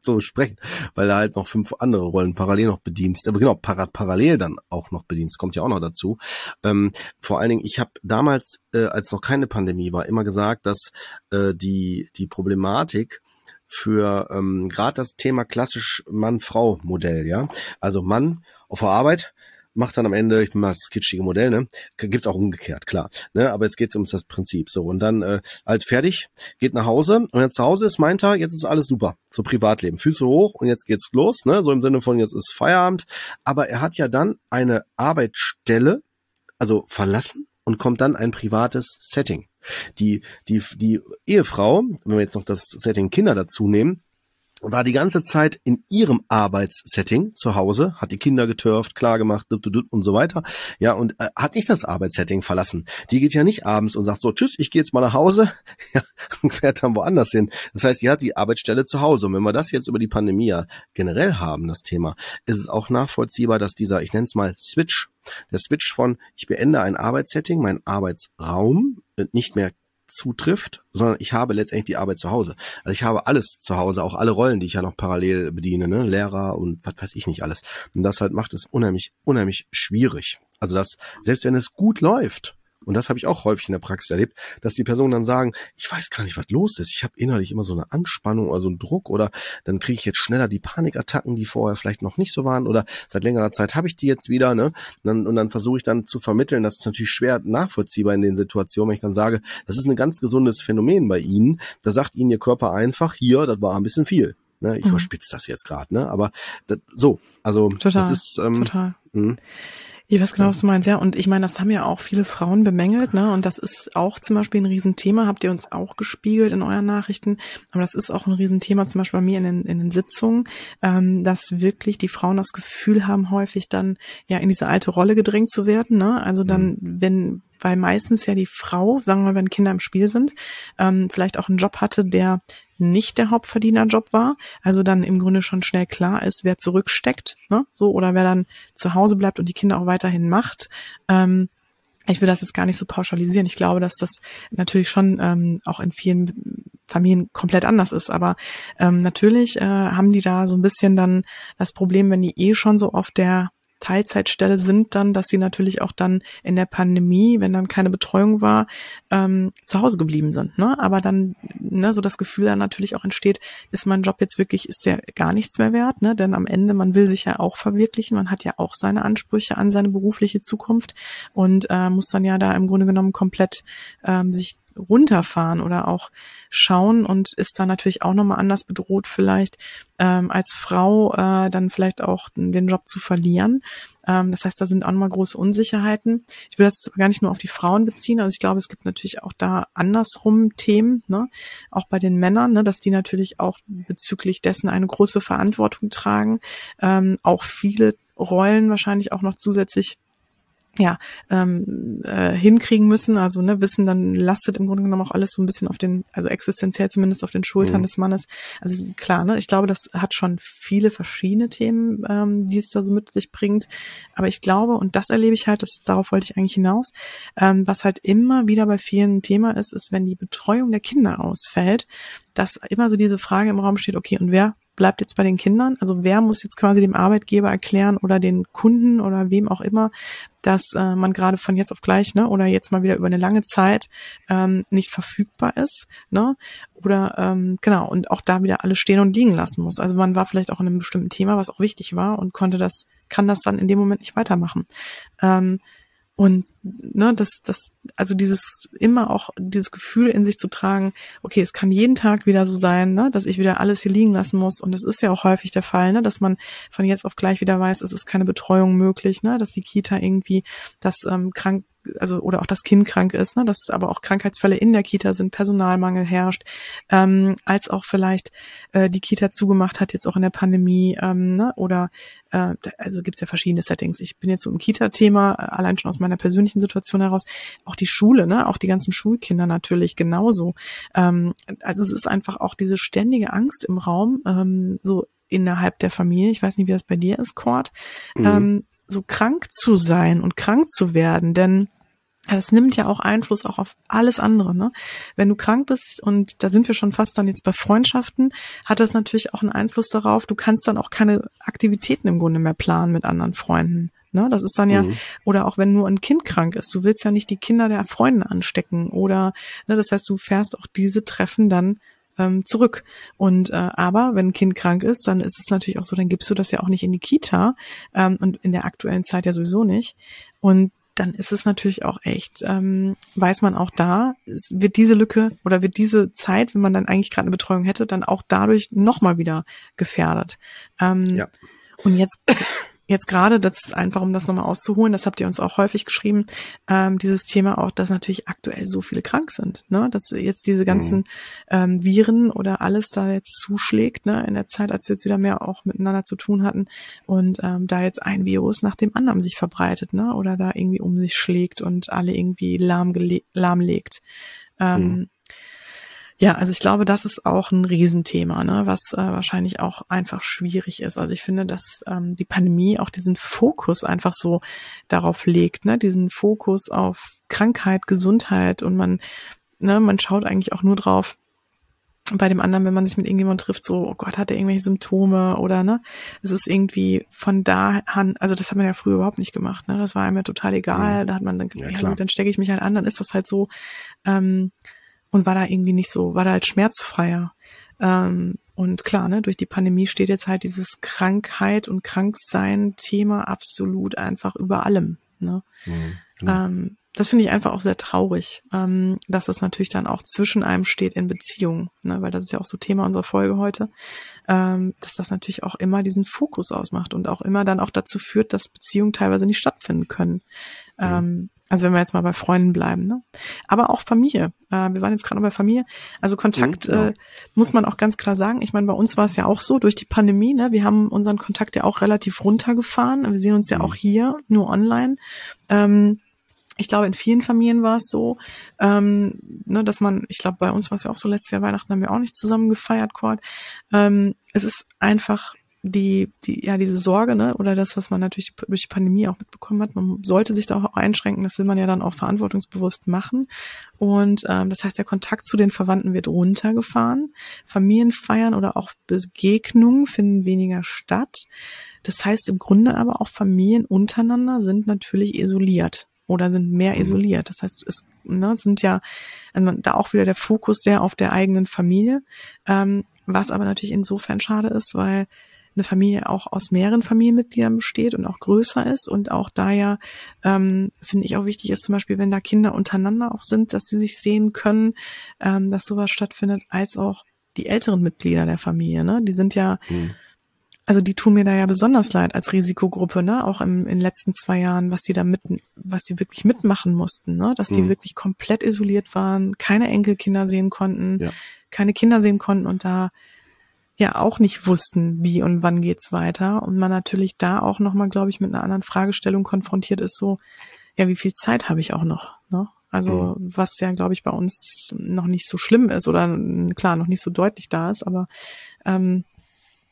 so sprechen, weil er halt noch fünf andere Rollen parallel noch bedienst, aber genau, para parallel dann auch noch bedienst, kommt ja auch noch dazu. Ähm, vor allen Dingen, ich habe damals, äh, als noch keine Pandemie war, immer gesagt, dass äh, die, die Problematik für ähm, gerade das Thema klassisch Mann-Frau-Modell, ja. Also Mann auf der Arbeit, macht dann am Ende, ich mal das kitschige Modell, ne? Gibt's auch umgekehrt, klar. Ne? Aber jetzt geht's um das Prinzip. So, und dann äh, halt fertig, geht nach Hause und wenn zu Hause ist, meint er, jetzt ist alles super. So Privatleben. Füße hoch und jetzt geht's los, ne? So im Sinne von jetzt ist Feierabend. Aber er hat ja dann eine Arbeitsstelle, also verlassen und kommt dann ein privates Setting. Die, die, die Ehefrau, wenn wir jetzt noch das Setting Kinder dazu nehmen, war die ganze Zeit in ihrem Arbeitssetting zu Hause, hat die Kinder geturft, klar gemacht und so weiter. Ja, und äh, hat nicht das Arbeitssetting verlassen. Die geht ja nicht abends und sagt so, tschüss, ich gehe jetzt mal nach Hause ja, und fährt dann woanders hin. Das heißt, die hat die Arbeitsstelle zu Hause. Und wenn wir das jetzt über die Pandemie ja generell haben, das Thema, ist es auch nachvollziehbar, dass dieser, ich nenne es mal Switch, der Switch von, ich beende ein Arbeitssetting, mein Arbeitsraum, nicht mehr zutrifft, sondern ich habe letztendlich die Arbeit zu Hause. Also ich habe alles zu Hause, auch alle Rollen, die ich ja noch parallel bediene, ne? Lehrer und was weiß ich nicht alles. Und das halt macht es unheimlich, unheimlich schwierig. Also das, selbst wenn es gut läuft, und das habe ich auch häufig in der Praxis erlebt, dass die Personen dann sagen, ich weiß gar nicht, was los ist. Ich habe innerlich immer so eine Anspannung oder so einen Druck oder dann kriege ich jetzt schneller die Panikattacken, die vorher vielleicht noch nicht so waren oder seit längerer Zeit habe ich die jetzt wieder. Ne? Und dann, und dann versuche ich dann zu vermitteln, das ist natürlich schwer nachvollziehbar in den Situationen, wenn ich dann sage, das ist ein ganz gesundes Phänomen bei Ihnen. Da sagt Ihnen Ihr Körper einfach, hier, das war ein bisschen viel. Ne? Ich mhm. überspitze das jetzt gerade, ne? Aber das, so, also total, das ist ähm, total. Mh. Ich weiß genau, was du meinst, ja. Und ich meine, das haben ja auch viele Frauen bemängelt, ne? Und das ist auch zum Beispiel ein Riesenthema, habt ihr uns auch gespiegelt in euren Nachrichten. Aber das ist auch ein Riesenthema, zum Beispiel bei mir in den, in den Sitzungen, ähm, dass wirklich die Frauen das Gefühl haben, häufig dann ja in diese alte Rolle gedrängt zu werden, ne? Also dann, mhm. wenn weil meistens ja die Frau, sagen wir mal, wenn Kinder im Spiel sind, ähm, vielleicht auch einen Job hatte, der nicht der Hauptverdienerjob war, also dann im Grunde schon schnell klar ist, wer zurücksteckt, ne? so oder wer dann zu Hause bleibt und die Kinder auch weiterhin macht. Ähm, ich will das jetzt gar nicht so pauschalisieren. Ich glaube, dass das natürlich schon ähm, auch in vielen Familien komplett anders ist. Aber ähm, natürlich äh, haben die da so ein bisschen dann das Problem, wenn die eh schon so oft der Teilzeitstelle sind dann, dass sie natürlich auch dann in der Pandemie, wenn dann keine Betreuung war, ähm, zu Hause geblieben sind. Ne? Aber dann ne, so das Gefühl dann natürlich auch entsteht, ist mein Job jetzt wirklich, ist der gar nichts mehr wert? Ne? Denn am Ende, man will sich ja auch verwirklichen, man hat ja auch seine Ansprüche an seine berufliche Zukunft und äh, muss dann ja da im Grunde genommen komplett ähm, sich runterfahren oder auch schauen und ist da natürlich auch nochmal anders bedroht vielleicht ähm, als Frau äh, dann vielleicht auch den Job zu verlieren. Ähm, das heißt, da sind auch nochmal große Unsicherheiten. Ich will das gar nicht nur auf die Frauen beziehen. Also ich glaube, es gibt natürlich auch da andersrum Themen, ne? auch bei den Männern, ne? dass die natürlich auch bezüglich dessen eine große Verantwortung tragen, ähm, auch viele Rollen wahrscheinlich auch noch zusätzlich ja, ähm, äh, hinkriegen müssen. Also ne, Wissen dann lastet im Grunde genommen auch alles so ein bisschen auf den, also existenziell zumindest auf den Schultern mhm. des Mannes. Also klar, ne, ich glaube, das hat schon viele verschiedene Themen, ähm, die es da so mit sich bringt. Aber ich glaube, und das erlebe ich halt, das, darauf wollte ich eigentlich hinaus, ähm, was halt immer wieder bei vielen Thema ist, ist, wenn die Betreuung der Kinder ausfällt, dass immer so diese Frage im Raum steht, okay, und wer bleibt jetzt bei den Kindern? Also wer muss jetzt quasi dem Arbeitgeber erklären oder den Kunden oder wem auch immer, dass äh, man gerade von jetzt auf gleich, ne, oder jetzt mal wieder über eine lange Zeit ähm, nicht verfügbar ist, ne? Oder ähm, genau, und auch da wieder alles stehen und liegen lassen muss. Also man war vielleicht auch in einem bestimmten Thema, was auch wichtig war und konnte das, kann das dann in dem Moment nicht weitermachen. Ähm, und ne, das, das, also dieses immer auch dieses Gefühl in sich zu tragen, okay, es kann jeden Tag wieder so sein, ne, dass ich wieder alles hier liegen lassen muss. Und das ist ja auch häufig der Fall, ne, dass man von jetzt auf gleich wieder weiß, es ist keine Betreuung möglich, ne, dass die Kita irgendwie das ähm, krank also oder auch das Kind krank ist, ne, dass aber auch Krankheitsfälle in der Kita sind, Personalmangel herrscht, ähm, als auch vielleicht äh, die Kita zugemacht hat, jetzt auch in der Pandemie, ähm, ne, oder äh, also gibt's ja verschiedene Settings. Ich bin jetzt so im Kita-Thema, äh, allein schon aus meiner persönlichen Situation heraus, auch die Schule, ne, auch die ganzen Schulkinder natürlich genauso. Ähm, also es ist einfach auch diese ständige Angst im Raum, ähm, so innerhalb der Familie. Ich weiß nicht, wie das bei dir ist, Cord. Mhm. Ähm, so krank zu sein und krank zu werden, denn es nimmt ja auch Einfluss auch auf alles andere. Ne? Wenn du krank bist, und da sind wir schon fast dann jetzt bei Freundschaften, hat das natürlich auch einen Einfluss darauf. Du kannst dann auch keine Aktivitäten im Grunde mehr planen mit anderen Freunden. Ne? Das ist dann ja, mhm. oder auch wenn nur ein Kind krank ist, du willst ja nicht die Kinder der Freunde anstecken. Oder ne, das heißt, du fährst auch diese Treffen dann ähm, zurück. Und äh, aber wenn ein Kind krank ist, dann ist es natürlich auch so, dann gibst du das ja auch nicht in die Kita ähm, und in der aktuellen Zeit ja sowieso nicht. Und dann ist es natürlich auch echt, ähm, weiß man auch da, es wird diese Lücke oder wird diese Zeit, wenn man dann eigentlich gerade eine Betreuung hätte, dann auch dadurch nochmal wieder gefährdet. Ähm, ja. Und jetzt jetzt gerade, das ist einfach, um das nochmal auszuholen, das habt ihr uns auch häufig geschrieben, ähm, dieses Thema auch, dass natürlich aktuell so viele krank sind, ne? dass jetzt diese ganzen mhm. ähm, Viren oder alles da jetzt zuschlägt, ne? in der Zeit, als wir jetzt wieder mehr auch miteinander zu tun hatten und ähm, da jetzt ein Virus nach dem anderen sich verbreitet, ne? oder da irgendwie um sich schlägt und alle irgendwie lahmlegt. Ähm, mhm. Ja, also ich glaube, das ist auch ein Riesenthema, ne, was äh, wahrscheinlich auch einfach schwierig ist. Also ich finde, dass ähm, die Pandemie auch diesen Fokus einfach so darauf legt, ne, diesen Fokus auf Krankheit, Gesundheit und man, ne, man schaut eigentlich auch nur drauf, bei dem anderen, wenn man sich mit irgendjemandem trifft, so, oh Gott, hat er irgendwelche Symptome oder ne? Es ist irgendwie von da an, also das hat man ja früher überhaupt nicht gemacht, ne? Das war einem ja total egal. Ja. Da hat man dann, ja, ja dann stecke ich mich halt an, dann ist das halt so. Ähm, und war da irgendwie nicht so, war da halt schmerzfreier. Ähm, und klar, ne, durch die Pandemie steht jetzt halt dieses Krankheit und Kranksein-Thema absolut einfach über allem. Ne? Mhm, genau. ähm, das finde ich einfach auch sehr traurig, ähm, dass das natürlich dann auch zwischen einem steht in Beziehungen, ne, weil das ist ja auch so Thema unserer Folge heute, ähm, dass das natürlich auch immer diesen Fokus ausmacht und auch immer dann auch dazu führt, dass Beziehungen teilweise nicht stattfinden können. Mhm. Ähm, also wenn wir jetzt mal bei Freunden bleiben, ne? Aber auch Familie. Äh, wir waren jetzt gerade noch bei Familie. Also Kontakt mhm, ja. äh, muss man auch ganz klar sagen. Ich meine, bei uns war es ja auch so durch die Pandemie. Ne? Wir haben unseren Kontakt ja auch relativ runtergefahren. Wir sehen uns ja mhm. auch hier nur online. Ähm, ich glaube, in vielen Familien war es so, ähm, ne, dass man, ich glaube, bei uns war es ja auch so, letztes Jahr Weihnachten haben wir auch nicht zusammen gefeiert, Cord. Ähm, es ist einfach die, die, ja, diese Sorge, ne, oder das, was man natürlich durch die Pandemie auch mitbekommen hat, man sollte sich da auch einschränken, das will man ja dann auch verantwortungsbewusst machen. Und ähm, das heißt, der Kontakt zu den Verwandten wird runtergefahren. Familienfeiern oder auch Begegnungen finden weniger statt. Das heißt im Grunde aber auch Familien untereinander sind natürlich isoliert oder sind mehr mhm. isoliert. Das heißt, es ne, sind ja also da auch wieder der Fokus sehr auf der eigenen Familie, ähm, was aber natürlich insofern schade ist, weil eine Familie auch aus mehreren Familienmitgliedern besteht und auch größer ist und auch da ja, ähm, finde ich auch wichtig ist zum Beispiel, wenn da Kinder untereinander auch sind, dass sie sich sehen können, ähm, dass sowas stattfindet, als auch die älteren Mitglieder der Familie, ne? Die sind ja, mhm. also die tun mir da ja besonders leid als Risikogruppe, ne? Auch im, in den letzten zwei Jahren, was die da mit, was die wirklich mitmachen mussten, ne? Dass die mhm. wirklich komplett isoliert waren, keine Enkelkinder sehen konnten, ja. keine Kinder sehen konnten und da ja auch nicht wussten, wie und wann geht's weiter. Und man natürlich da auch nochmal, glaube ich, mit einer anderen Fragestellung konfrontiert ist, so, ja, wie viel Zeit habe ich auch noch? Ne? Also mhm. was ja, glaube ich, bei uns noch nicht so schlimm ist oder klar, noch nicht so deutlich da ist, aber ähm,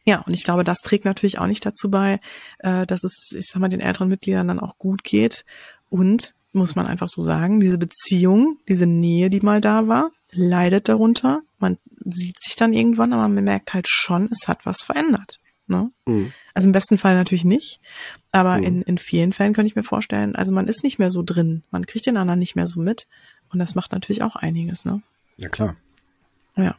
ja, und ich glaube, das trägt natürlich auch nicht dazu bei, äh, dass es, ich sag mal, den älteren Mitgliedern dann auch gut geht. Und muss man einfach so sagen, diese Beziehung, diese Nähe, die mal da war, leidet darunter. Man sieht sich dann irgendwann, aber man merkt halt schon, es hat was verändert. Ne? Mhm. Also im besten Fall natürlich nicht, aber mhm. in, in vielen Fällen könnte ich mir vorstellen, also man ist nicht mehr so drin, man kriegt den anderen nicht mehr so mit und das macht natürlich auch einiges. Ne? Ja klar. Ja.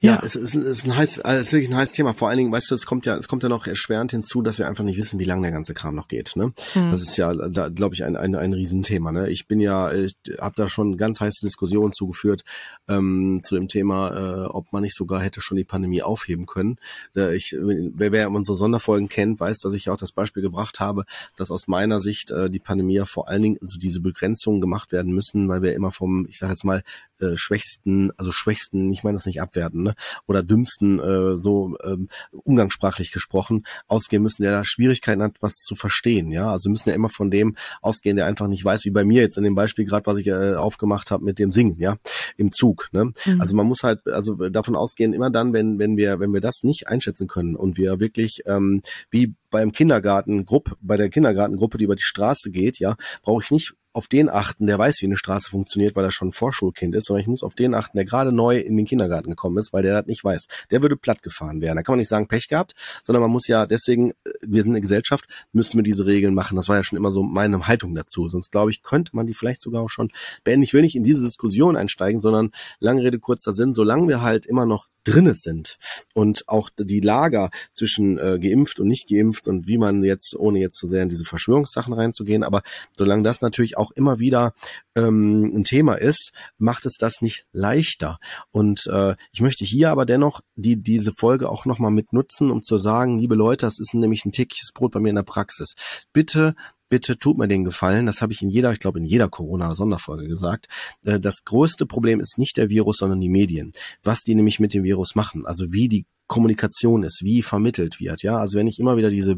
Ja, es ist, es ist ein heiß, es ist wirklich ein heißes Thema. Vor allen Dingen, weißt du, es kommt ja, es kommt ja noch erschwerend hinzu, dass wir einfach nicht wissen, wie lange der ganze Kram noch geht. Ne? Mhm. Das ist ja, da glaube ich, ein, ein, ein Riesenthema. Ne? Ich bin ja, ich habe da schon ganz heiße Diskussionen zugeführt ähm, zu dem Thema, äh, ob man nicht sogar hätte schon die Pandemie aufheben können. Ich, wer, wer unsere Sonderfolgen kennt, weiß, dass ich auch das Beispiel gebracht habe, dass aus meiner Sicht äh, die Pandemie ja vor allen Dingen, also diese Begrenzungen gemacht werden müssen, weil wir immer vom, ich sage jetzt mal, äh, schwächsten, also schwächsten, ich meine das nicht abwerten, ne? oder dümmsten, äh, so ähm, umgangssprachlich gesprochen, ausgehen müssen, der da Schwierigkeiten hat, was zu verstehen. Ja, also müssen ja immer von dem ausgehen, der einfach nicht weiß, wie bei mir jetzt in dem Beispiel gerade, was ich äh, aufgemacht habe mit dem Singen, ja, im Zug. Ne? Mhm. Also man muss halt also davon ausgehen, immer dann, wenn wenn wir wenn wir das nicht einschätzen können und wir wirklich ähm, wie beim Kindergartengruppe, bei der Kindergartengruppe, die über die Straße geht, ja, brauche ich nicht auf den achten, der weiß, wie eine Straße funktioniert, weil er schon ein Vorschulkind ist, sondern ich muss auf den achten, der gerade neu in den Kindergarten gekommen ist, weil der das nicht weiß. Der würde platt gefahren werden. Da kann man nicht sagen Pech gehabt, sondern man muss ja deswegen, äh, wir sind eine Gesellschaft, müssen wir diese Regeln machen. Das war ja schon immer so meine Haltung dazu. Sonst glaube ich, könnte man die vielleicht sogar auch schon beenden. Ich will nicht in diese Diskussion einsteigen, sondern lange Rede, kurzer Sinn, solange wir halt immer noch drinne sind und auch die Lager zwischen äh, geimpft und nicht geimpft und wie man jetzt, ohne jetzt zu sehr in diese Verschwörungssachen reinzugehen, aber solange das natürlich auch immer wieder ähm, ein Thema ist, macht es das nicht leichter. Und äh, ich möchte hier aber dennoch die, diese Folge auch nochmal mitnutzen, um zu sagen, liebe Leute, das ist nämlich ein tägliches Brot bei mir in der Praxis. Bitte bitte tut mir den Gefallen, das habe ich in jeder, ich glaube in jeder Corona-Sonderfolge gesagt, äh, das größte Problem ist nicht der Virus, sondern die Medien. Was die nämlich mit dem Virus machen, also wie die Kommunikation ist, wie vermittelt wird. Ja, also wenn ich immer wieder diese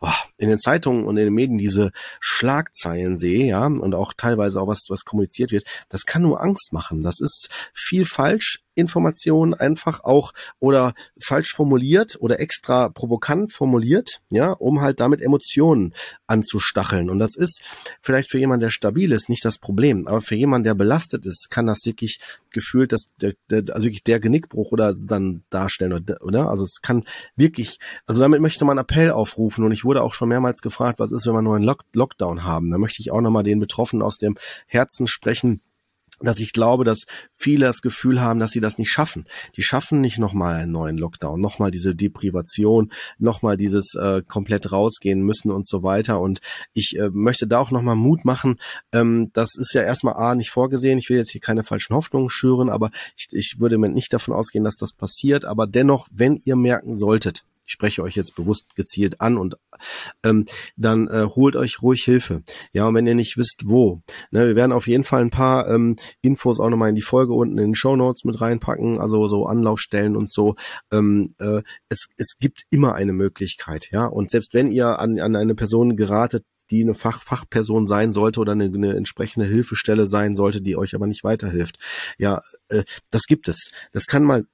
oh, in den Zeitungen und in den Medien diese Schlagzeilen sehe, ja, und auch teilweise auch was was kommuniziert wird, das kann nur Angst machen. Das ist viel falsch Informationen einfach auch oder falsch formuliert oder extra provokant formuliert, ja, um halt damit Emotionen anzustacheln. Und das ist vielleicht für jemanden, der stabil ist, nicht das Problem, aber für jemanden, der belastet ist, kann das wirklich gefühlt, dass der, der, also wirklich der Genickbruch oder dann darstellen oder, oder? Also es kann wirklich, also damit möchte einen Appell aufrufen und ich wurde auch schon mehrmals gefragt, was ist, wenn wir nur einen Lock Lockdown haben? Da möchte ich auch nochmal den Betroffenen aus dem Herzen sprechen dass ich glaube, dass viele das Gefühl haben, dass sie das nicht schaffen. Die schaffen nicht nochmal einen neuen Lockdown, nochmal diese Deprivation, nochmal dieses äh, komplett rausgehen müssen und so weiter. Und ich äh, möchte da auch nochmal Mut machen. Ähm, das ist ja erstmal A nicht vorgesehen. Ich will jetzt hier keine falschen Hoffnungen schüren, aber ich, ich würde nicht davon ausgehen, dass das passiert. Aber dennoch, wenn ihr merken solltet, ich spreche euch jetzt bewusst gezielt an und ähm, dann äh, holt euch ruhig Hilfe. Ja, und wenn ihr nicht wisst, wo. Ne, wir werden auf jeden Fall ein paar ähm, Infos auch nochmal in die Folge unten in den Show Notes mit reinpacken, also so Anlaufstellen und so. Ähm, äh, es, es gibt immer eine Möglichkeit, ja. Und selbst wenn ihr an, an eine Person geratet, die eine Fach Fachperson sein sollte oder eine, eine entsprechende Hilfestelle sein sollte, die euch aber nicht weiterhilft. Ja, äh, das gibt es. Das kann mal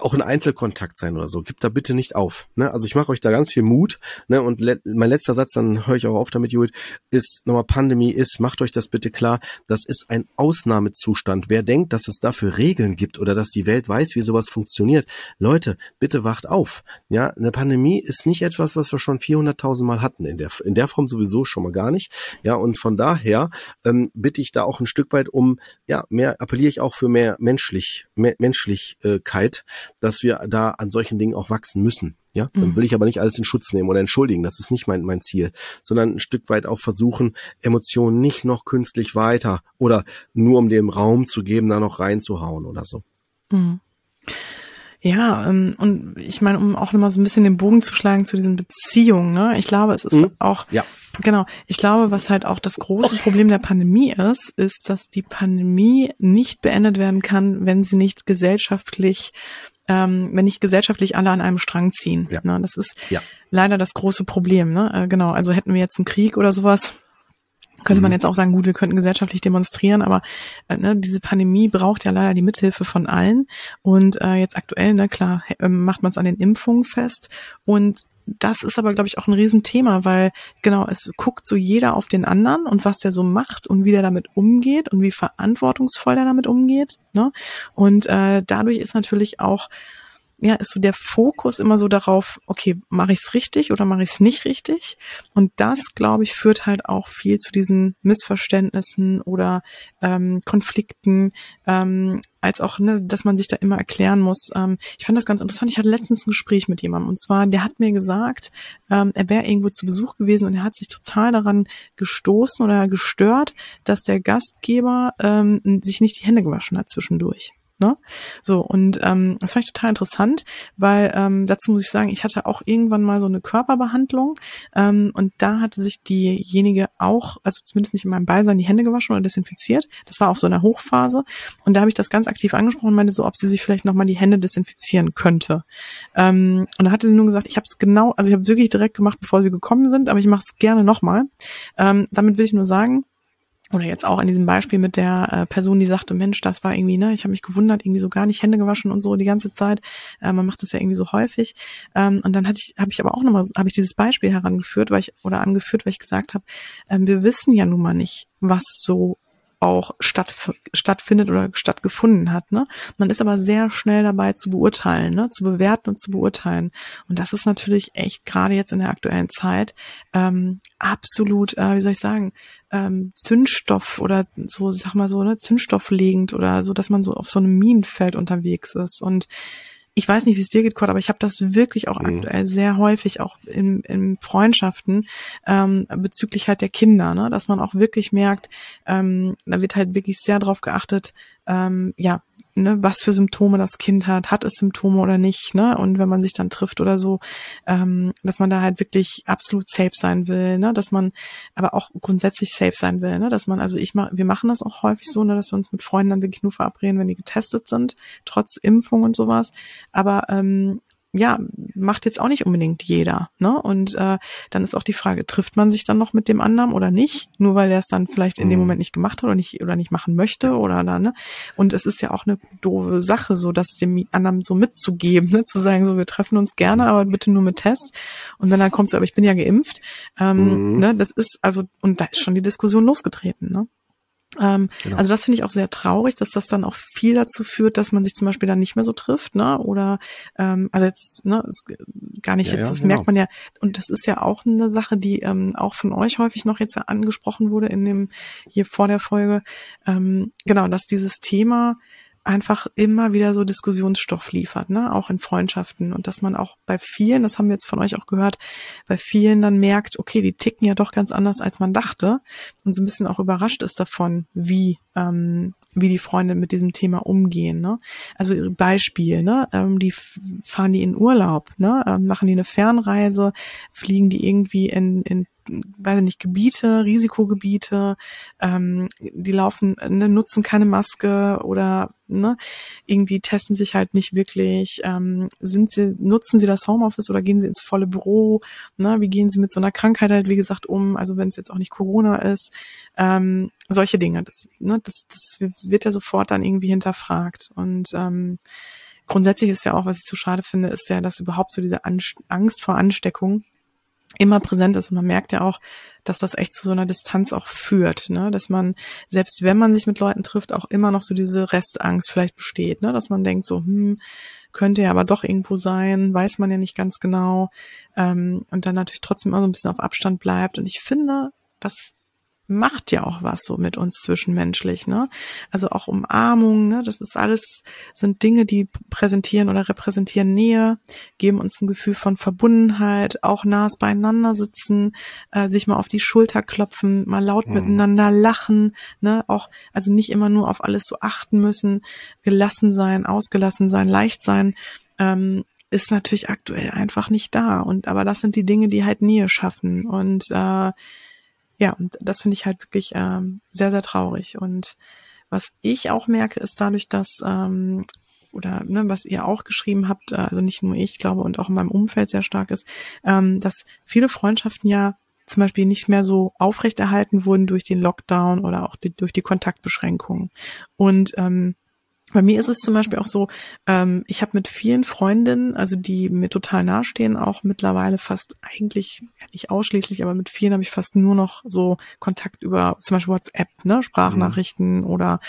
auch ein Einzelkontakt sein oder so. Gibt da bitte nicht auf. Ne? Also ich mache euch da ganz viel Mut. Ne? Und le mein letzter Satz, dann höre ich auch auf damit, Judith, ist nochmal Pandemie ist, macht euch das bitte klar, das ist ein Ausnahmezustand. Wer denkt, dass es dafür Regeln gibt oder dass die Welt weiß, wie sowas funktioniert, Leute, bitte wacht auf. Ja, eine Pandemie ist nicht etwas, was wir schon 400.000 Mal hatten. In der, in der Form sowieso schon mal gar nicht. Ja, und von daher ähm, bitte ich da auch ein Stück weit um, ja, mehr appelliere ich auch für mehr menschlich, mehr Menschlichkeit dass wir da an solchen Dingen auch wachsen müssen. Ja, dann mhm. will ich aber nicht alles in Schutz nehmen oder entschuldigen. Das ist nicht mein, mein Ziel, sondern ein Stück weit auch versuchen, Emotionen nicht noch künstlich weiter oder nur um dem Raum zu geben, da noch reinzuhauen oder so. Mhm. Ja, ähm, und ich meine, um auch nochmal so ein bisschen den Bogen zu schlagen zu diesen Beziehungen, ne? Ich glaube, es ist mhm. auch, ja. genau, ich glaube, was halt auch das große Problem der Pandemie ist, ist, dass die Pandemie nicht beendet werden kann, wenn sie nicht gesellschaftlich, ähm, wenn nicht gesellschaftlich alle an einem Strang ziehen. Ja. Ne? Das ist ja. leider das große Problem, ne? Äh, genau, also hätten wir jetzt einen Krieg oder sowas, könnte man mhm. jetzt auch sagen, gut, wir könnten gesellschaftlich demonstrieren, aber äh, ne, diese Pandemie braucht ja leider die Mithilfe von allen. Und äh, jetzt aktuell, ne, klar, äh, macht man es an den Impfungen fest. Und das ist aber, glaube ich, auch ein Riesenthema, weil genau, es guckt so jeder auf den anderen und was der so macht und wie der damit umgeht und wie verantwortungsvoll der damit umgeht. Ne? Und äh, dadurch ist natürlich auch ja, ist so der Fokus immer so darauf, okay, mache ich es richtig oder mache ich es nicht richtig? Und das, glaube ich, führt halt auch viel zu diesen Missverständnissen oder ähm, Konflikten, ähm, als auch, ne, dass man sich da immer erklären muss. Ähm, ich fand das ganz interessant. Ich hatte letztens ein Gespräch mit jemandem und zwar, der hat mir gesagt, ähm, er wäre irgendwo zu Besuch gewesen und er hat sich total daran gestoßen oder gestört, dass der Gastgeber ähm, sich nicht die Hände gewaschen hat zwischendurch. Ne? So, und ähm, das fand ich total interessant, weil ähm, dazu muss ich sagen, ich hatte auch irgendwann mal so eine Körperbehandlung ähm, und da hatte sich diejenige auch, also zumindest nicht in meinem Beisein, die Hände gewaschen oder desinfiziert. Das war auch so eine Hochphase und da habe ich das ganz aktiv angesprochen und meinte so, ob sie sich vielleicht nochmal die Hände desinfizieren könnte. Ähm, und da hatte sie nur gesagt, ich habe es genau, also ich habe wirklich direkt gemacht, bevor sie gekommen sind, aber ich mache es gerne nochmal. Ähm, damit will ich nur sagen, oder jetzt auch an diesem Beispiel mit der äh, Person, die sagte, Mensch, das war irgendwie, ne, ich habe mich gewundert, irgendwie so gar nicht Hände gewaschen und so die ganze Zeit. Äh, man macht das ja irgendwie so häufig. Ähm, und dann hatte ich, habe ich aber auch nochmal, habe ich dieses Beispiel herangeführt, weil ich oder angeführt, weil ich gesagt habe, ähm, wir wissen ja nun mal nicht, was so auch statt, stattfindet oder stattgefunden hat. Ne? Man ist aber sehr schnell dabei zu beurteilen, ne? zu bewerten und zu beurteilen. Und das ist natürlich echt gerade jetzt in der aktuellen Zeit ähm, absolut, äh, wie soll ich sagen, ähm, Zündstoff oder so, sag mal so, ne, Zündstofflegend oder so, dass man so auf so einem Minenfeld unterwegs ist. Und ich weiß nicht, wie es dir geht, Kurt, aber ich habe das wirklich auch mhm. aktuell sehr häufig auch in, in Freundschaften ähm, bezüglich halt der Kinder, ne? dass man auch wirklich merkt, ähm, da wird halt wirklich sehr drauf geachtet, ähm, ja, ne, was für Symptome das Kind hat, hat es Symptome oder nicht, ne? Und wenn man sich dann trifft oder so, ähm, dass man da halt wirklich absolut safe sein will, ne? Dass man aber auch grundsätzlich safe sein will, ne? Dass man, also ich mach, wir machen das auch häufig so, ne, dass wir uns mit Freunden dann wirklich nur verabreden, wenn die getestet sind, trotz Impfung und sowas. Aber ähm, ja, macht jetzt auch nicht unbedingt jeder. Ne? Und äh, dann ist auch die Frage, trifft man sich dann noch mit dem anderen oder nicht? Nur weil er es dann vielleicht in dem mhm. Moment nicht gemacht hat oder nicht oder nicht machen möchte oder dann, ne? Und es ist ja auch eine doofe Sache, so das dem anderen so mitzugeben, ne? zu sagen, so wir treffen uns gerne, aber bitte nur mit Test. Und wenn dann kommt so, aber ich bin ja geimpft, ähm, mhm. ne, das ist also und da ist schon die Diskussion losgetreten, ne? Ähm, genau. Also das finde ich auch sehr traurig, dass das dann auch viel dazu führt, dass man sich zum Beispiel dann nicht mehr so trifft, ne? Oder ähm, also jetzt, ne, ist gar nicht ja, jetzt, das genau. merkt man ja, und das ist ja auch eine Sache, die ähm, auch von euch häufig noch jetzt angesprochen wurde in dem hier vor der Folge. Ähm, genau, dass dieses Thema einfach immer wieder so Diskussionsstoff liefert, ne, auch in Freundschaften. Und dass man auch bei vielen, das haben wir jetzt von euch auch gehört, bei vielen dann merkt, okay, die ticken ja doch ganz anders, als man dachte. Und so ein bisschen auch überrascht ist davon, wie ähm, wie die Freunde mit diesem Thema umgehen, ne? Also Beispiel, ne, ähm, die fahren die in Urlaub, ne, ähm, machen die eine Fernreise, fliegen die irgendwie in in weiß nicht, Gebiete, Risikogebiete, ähm, die laufen, ne, nutzen keine Maske oder ne, irgendwie testen sich halt nicht wirklich, ähm, sind sie, nutzen sie das Homeoffice oder gehen sie ins volle Büro, ne, wie gehen sie mit so einer Krankheit halt, wie gesagt, um, also wenn es jetzt auch nicht Corona ist, ähm, solche Dinge, das, ne, das, das wird ja sofort dann irgendwie hinterfragt und ähm, grundsätzlich ist ja auch, was ich so schade finde, ist ja, dass überhaupt so diese Angst vor Ansteckung immer präsent ist. Und man merkt ja auch, dass das echt zu so einer Distanz auch führt, ne? Dass man, selbst wenn man sich mit Leuten trifft, auch immer noch so diese Restangst vielleicht besteht, ne? Dass man denkt so, hm, könnte ja aber doch irgendwo sein, weiß man ja nicht ganz genau. Ähm, und dann natürlich trotzdem immer so ein bisschen auf Abstand bleibt. Und ich finde, dass macht ja auch was so mit uns zwischenmenschlich, ne? Also auch Umarmung, ne? Das ist alles, sind Dinge, die präsentieren oder repräsentieren Nähe, geben uns ein Gefühl von Verbundenheit, auch nahes beieinander sitzen, äh, sich mal auf die Schulter klopfen, mal laut mhm. miteinander lachen, ne? Auch, also nicht immer nur auf alles so achten müssen, gelassen sein, ausgelassen sein, leicht sein, ähm, ist natürlich aktuell einfach nicht da. Und aber das sind die Dinge, die halt Nähe schaffen. Und äh, ja, und das finde ich halt wirklich ähm, sehr, sehr traurig. Und was ich auch merke, ist dadurch, dass ähm, oder ne, was ihr auch geschrieben habt, äh, also nicht nur ich glaube und auch in meinem Umfeld sehr stark ist, ähm, dass viele Freundschaften ja zum Beispiel nicht mehr so aufrechterhalten wurden durch den Lockdown oder auch die, durch die Kontaktbeschränkungen. Und ähm, bei mir ist es zum Beispiel auch so, ähm, ich habe mit vielen Freundinnen, also die mir total nahestehen, auch mittlerweile fast eigentlich, ja nicht ausschließlich, aber mit vielen habe ich fast nur noch so Kontakt über zum Beispiel WhatsApp, ne, Sprachnachrichten mhm. oder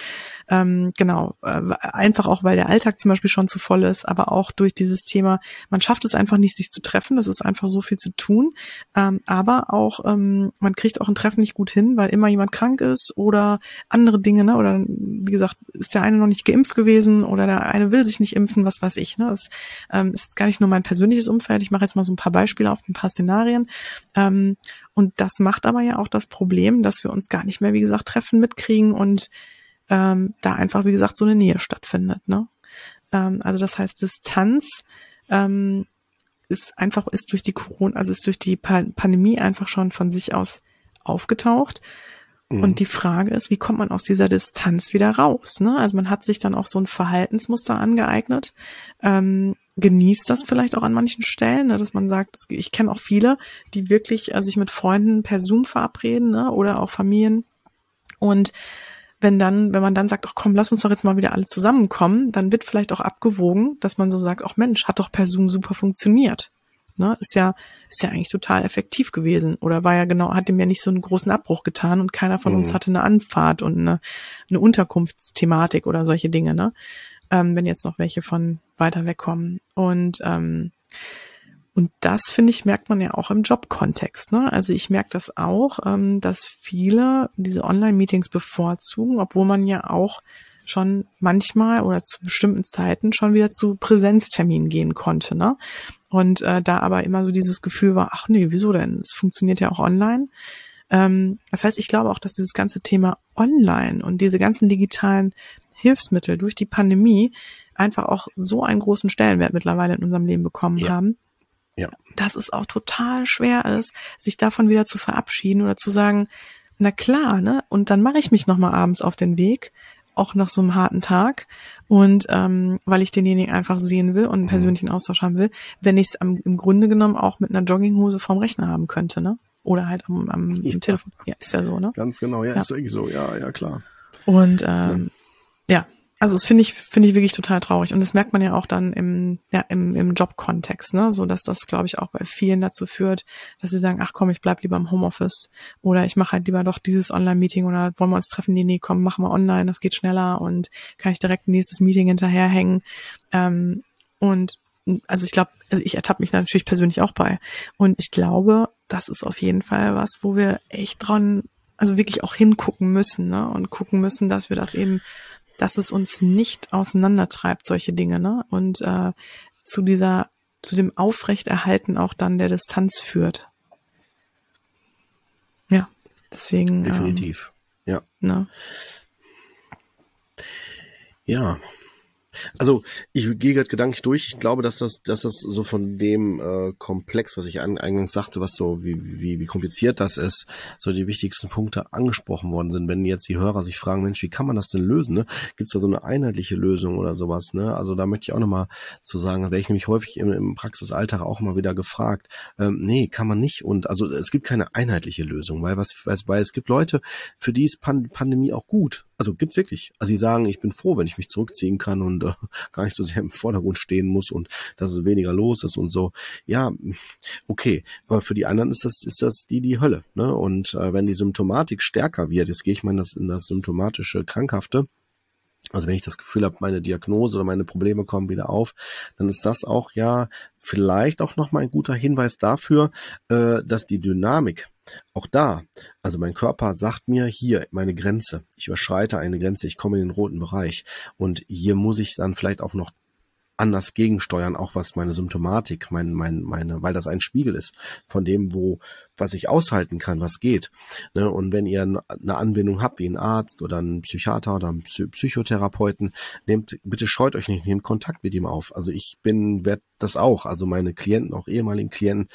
ähm, genau, äh, einfach auch, weil der Alltag zum Beispiel schon zu voll ist, aber auch durch dieses Thema, man schafft es einfach nicht, sich zu treffen, das ist einfach so viel zu tun, ähm, aber auch, ähm, man kriegt auch ein Treffen nicht gut hin, weil immer jemand krank ist oder andere Dinge, ne, oder wie gesagt, ist der eine noch nicht geimpft, geimpft gewesen oder der eine will sich nicht impfen, was weiß ich. Ne? Das ähm, ist jetzt gar nicht nur mein persönliches Umfeld. Ich mache jetzt mal so ein paar Beispiele auf ein paar Szenarien. Ähm, und das macht aber ja auch das Problem, dass wir uns gar nicht mehr, wie gesagt, treffen mitkriegen und ähm, da einfach, wie gesagt, so eine Nähe stattfindet. Ne? Ähm, also das heißt, Distanz ähm, ist einfach, ist durch die Corona, also ist durch die Pandemie einfach schon von sich aus aufgetaucht. Mhm. Und die Frage ist, wie kommt man aus dieser Distanz wieder raus? Ne? Also man hat sich dann auch so ein Verhaltensmuster angeeignet, ähm, genießt das vielleicht auch an manchen Stellen, ne, dass man sagt, ich kenne auch viele, die wirklich äh, sich mit Freunden per Zoom verabreden ne, oder auch Familien. Und wenn dann, wenn man dann sagt, ach komm, lass uns doch jetzt mal wieder alle zusammenkommen, dann wird vielleicht auch abgewogen, dass man so sagt, ach Mensch, hat doch per Zoom super funktioniert. Ne? Ist ja, ist ja eigentlich total effektiv gewesen. Oder war ja genau, hat dem ja nicht so einen großen Abbruch getan und keiner von mhm. uns hatte eine Anfahrt und eine, eine Unterkunftsthematik oder solche Dinge, ne? Ähm, wenn jetzt noch welche von weiter wegkommen. Und ähm, und das, finde ich, merkt man ja auch im Jobkontext. Ne? Also ich merke das auch, ähm, dass viele diese Online-Meetings bevorzugen, obwohl man ja auch schon manchmal oder zu bestimmten Zeiten schon wieder zu Präsenzterminen gehen konnte. Ne? Und äh, da aber immer so dieses Gefühl war, ach nee, wieso denn? Es funktioniert ja auch online. Ähm, das heißt, ich glaube auch, dass dieses ganze Thema online und diese ganzen digitalen Hilfsmittel durch die Pandemie einfach auch so einen großen Stellenwert mittlerweile in unserem Leben bekommen ja. haben. Ja. Dass es auch total schwer ist, sich davon wieder zu verabschieden oder zu sagen, na klar, ne? Und dann mache ich mich nochmal abends auf den Weg auch nach so einem harten Tag und ähm, weil ich denjenigen einfach sehen will und einen mhm. persönlichen Austausch haben will, wenn ich es im Grunde genommen auch mit einer Jogginghose vorm Rechner haben könnte, ne? Oder halt am, am ja. Telefon. Ja, ist ja so, ne? Ganz genau, ja, ja. ist wirklich so, ja, ja, klar. Und ähm, ja. ja, also das finde ich, finde ich wirklich total traurig. Und das merkt man ja auch dann im, ja, im, im Jobkontext, ne? So dass das, glaube ich, auch bei vielen dazu führt, dass sie sagen, ach komm, ich bleib lieber im Homeoffice oder ich mache halt lieber doch dieses Online-Meeting oder wollen wir uns treffen? Nee, nee, komm, machen wir online, das geht schneller und kann ich direkt ein nächstes Meeting hinterherhängen. Ähm, und also ich glaube, also ich ertappe mich natürlich persönlich auch bei. Und ich glaube, das ist auf jeden Fall was, wo wir echt dran, also wirklich auch hingucken müssen, ne? Und gucken müssen, dass wir das eben dass es uns nicht auseinandertreibt, solche Dinge, ne? Und äh, zu dieser, zu dem Aufrechterhalten auch dann der Distanz führt. Ja, deswegen. Definitiv. Ähm, ja. Ne? Ja, also ich gehe gerade gedanklich durch. Ich glaube, dass das, dass das so von dem äh, Komplex, was ich eingangs sagte, was so wie, wie, wie kompliziert das ist, so die wichtigsten Punkte angesprochen worden sind. Wenn jetzt die Hörer sich fragen, Mensch, wie kann man das denn lösen? Ne? Gibt es da so eine einheitliche Lösung oder sowas? Ne? Also da möchte ich auch nochmal zu sagen, werde ich nämlich häufig im, im Praxisalltag auch mal wieder gefragt. Ähm, nee, kann man nicht. Und also es gibt keine einheitliche Lösung, weil was, weil, weil es gibt Leute, für die ist Pan Pandemie auch gut. Also gibt's wirklich. Also sie sagen, ich bin froh, wenn ich mich zurückziehen kann und äh, gar nicht so sehr im Vordergrund stehen muss und dass es weniger los ist und so. Ja, okay. Aber für die anderen ist das ist das die die Hölle. Ne? Und äh, wenn die Symptomatik stärker wird, jetzt gehe ich mal in das, in das symptomatische Krankhafte. Also wenn ich das Gefühl habe, meine Diagnose oder meine Probleme kommen wieder auf, dann ist das auch ja vielleicht auch nochmal ein guter Hinweis dafür, äh, dass die Dynamik auch da, also mein Körper sagt mir hier meine Grenze. Ich überschreite eine Grenze, ich komme in den roten Bereich. Und hier muss ich dann vielleicht auch noch anders gegensteuern, auch was meine Symptomatik, mein, mein, meine, weil das ein Spiegel ist von dem, wo, was ich aushalten kann, was geht. Ne? Und wenn ihr eine Anbindung habt, wie ein Arzt oder ein Psychiater oder ein Psychotherapeuten, nehmt, bitte scheut euch nicht, nehmt Kontakt mit ihm auf. Also ich bin, werd das auch. Also meine Klienten, auch ehemaligen Klienten,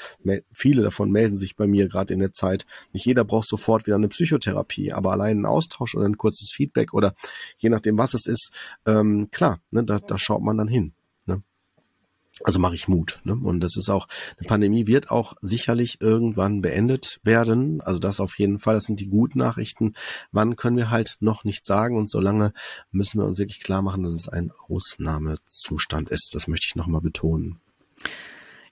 viele davon melden sich bei mir gerade in der Zeit. Nicht jeder braucht sofort wieder eine Psychotherapie, aber allein ein Austausch oder ein kurzes Feedback oder je nachdem, was es ist, ähm, klar, ne, da, da schaut man dann hin. Also mache ich Mut. Ne? Und das ist auch, eine Pandemie wird auch sicherlich irgendwann beendet werden. Also das auf jeden Fall, das sind die guten Nachrichten. Wann können wir halt noch nicht sagen. Und solange müssen wir uns wirklich klar machen, dass es ein Ausnahmezustand ist. Das möchte ich nochmal betonen.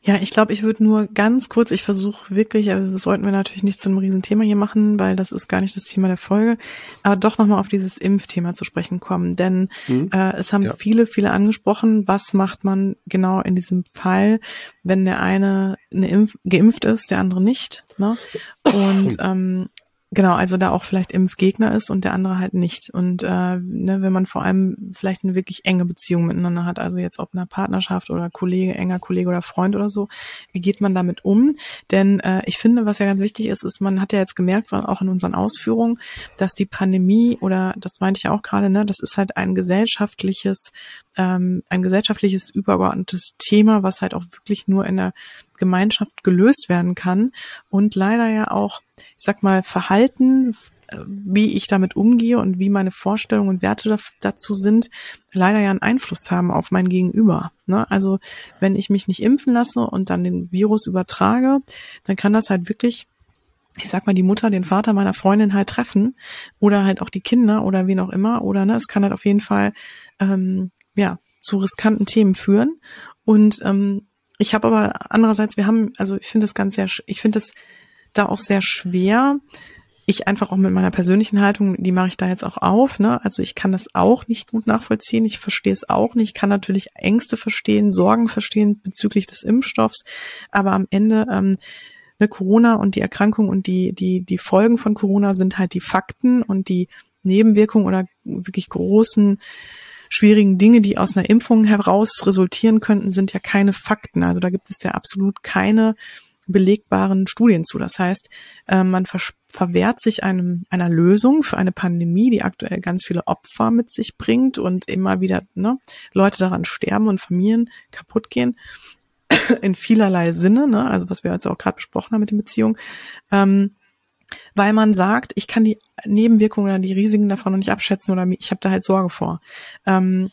Ja, ich glaube, ich würde nur ganz kurz, ich versuche wirklich, also das sollten wir natürlich nicht zu einem Riesenthema hier machen, weil das ist gar nicht das Thema der Folge, aber doch nochmal auf dieses Impfthema zu sprechen kommen. Denn mhm. äh, es haben ja. viele, viele angesprochen, was macht man genau in diesem Fall, wenn der eine eine Impf geimpft ist, der andere nicht. Ne? Und ähm, Genau, also da auch vielleicht Impfgegner ist und der andere halt nicht. Und äh, ne, wenn man vor allem vielleicht eine wirklich enge Beziehung miteinander hat, also jetzt ob einer Partnerschaft oder Kollege, enger Kollege oder Freund oder so, wie geht man damit um? Denn äh, ich finde, was ja ganz wichtig ist, ist, man hat ja jetzt gemerkt, so auch in unseren Ausführungen, dass die Pandemie oder das meinte ich auch gerade, ne, das ist halt ein gesellschaftliches ähm, ein gesellschaftliches übergeordnetes Thema, was halt auch wirklich nur in der Gemeinschaft gelöst werden kann und leider ja auch, ich sag mal, Verhalten, äh, wie ich damit umgehe und wie meine Vorstellungen und Werte dazu sind, leider ja einen Einfluss haben auf mein Gegenüber. Ne? Also wenn ich mich nicht impfen lasse und dann den Virus übertrage, dann kann das halt wirklich ich sag mal, die Mutter, den Vater meiner Freundin halt treffen oder halt auch die Kinder oder wen auch immer oder ne, es kann halt auf jeden Fall ähm, ja, zu riskanten Themen führen. Und ähm, ich habe aber andererseits, wir haben, also ich finde das ganz sehr, ich finde es da auch sehr schwer. Ich einfach auch mit meiner persönlichen Haltung, die mache ich da jetzt auch auf. Ne? Also ich kann das auch nicht gut nachvollziehen. Ich verstehe es auch nicht. Ich kann natürlich Ängste verstehen, Sorgen verstehen bezüglich des Impfstoffs. Aber am Ende ähm, ne, Corona und die Erkrankung und die die die Folgen von Corona sind halt die Fakten und die Nebenwirkungen oder wirklich großen schwierigen Dinge, die aus einer Impfung heraus resultieren könnten, sind ja keine Fakten. Also da gibt es ja absolut keine belegbaren Studien zu. Das heißt, äh, man verwehrt sich einem, einer Lösung für eine Pandemie, die aktuell ganz viele Opfer mit sich bringt und immer wieder ne, Leute daran sterben und Familien kaputt gehen in vielerlei Sinne, ne? also was wir jetzt auch gerade besprochen haben mit den Beziehungen. Ähm, weil man sagt, ich kann die Nebenwirkungen oder die Risiken davon noch nicht abschätzen oder ich habe da halt Sorge vor. Ähm,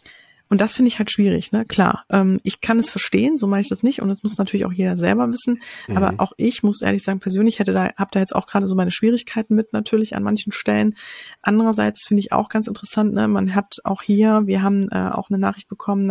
und das finde ich halt schwierig, ne? Klar, ähm, ich kann es verstehen, so meine ich das nicht. Und das muss natürlich auch jeder selber wissen. Mhm. Aber auch ich muss ehrlich sagen, persönlich hätte da, habe da jetzt auch gerade so meine Schwierigkeiten mit natürlich an manchen Stellen. Andererseits finde ich auch ganz interessant, ne? Man hat auch hier, wir haben äh, auch eine Nachricht bekommen,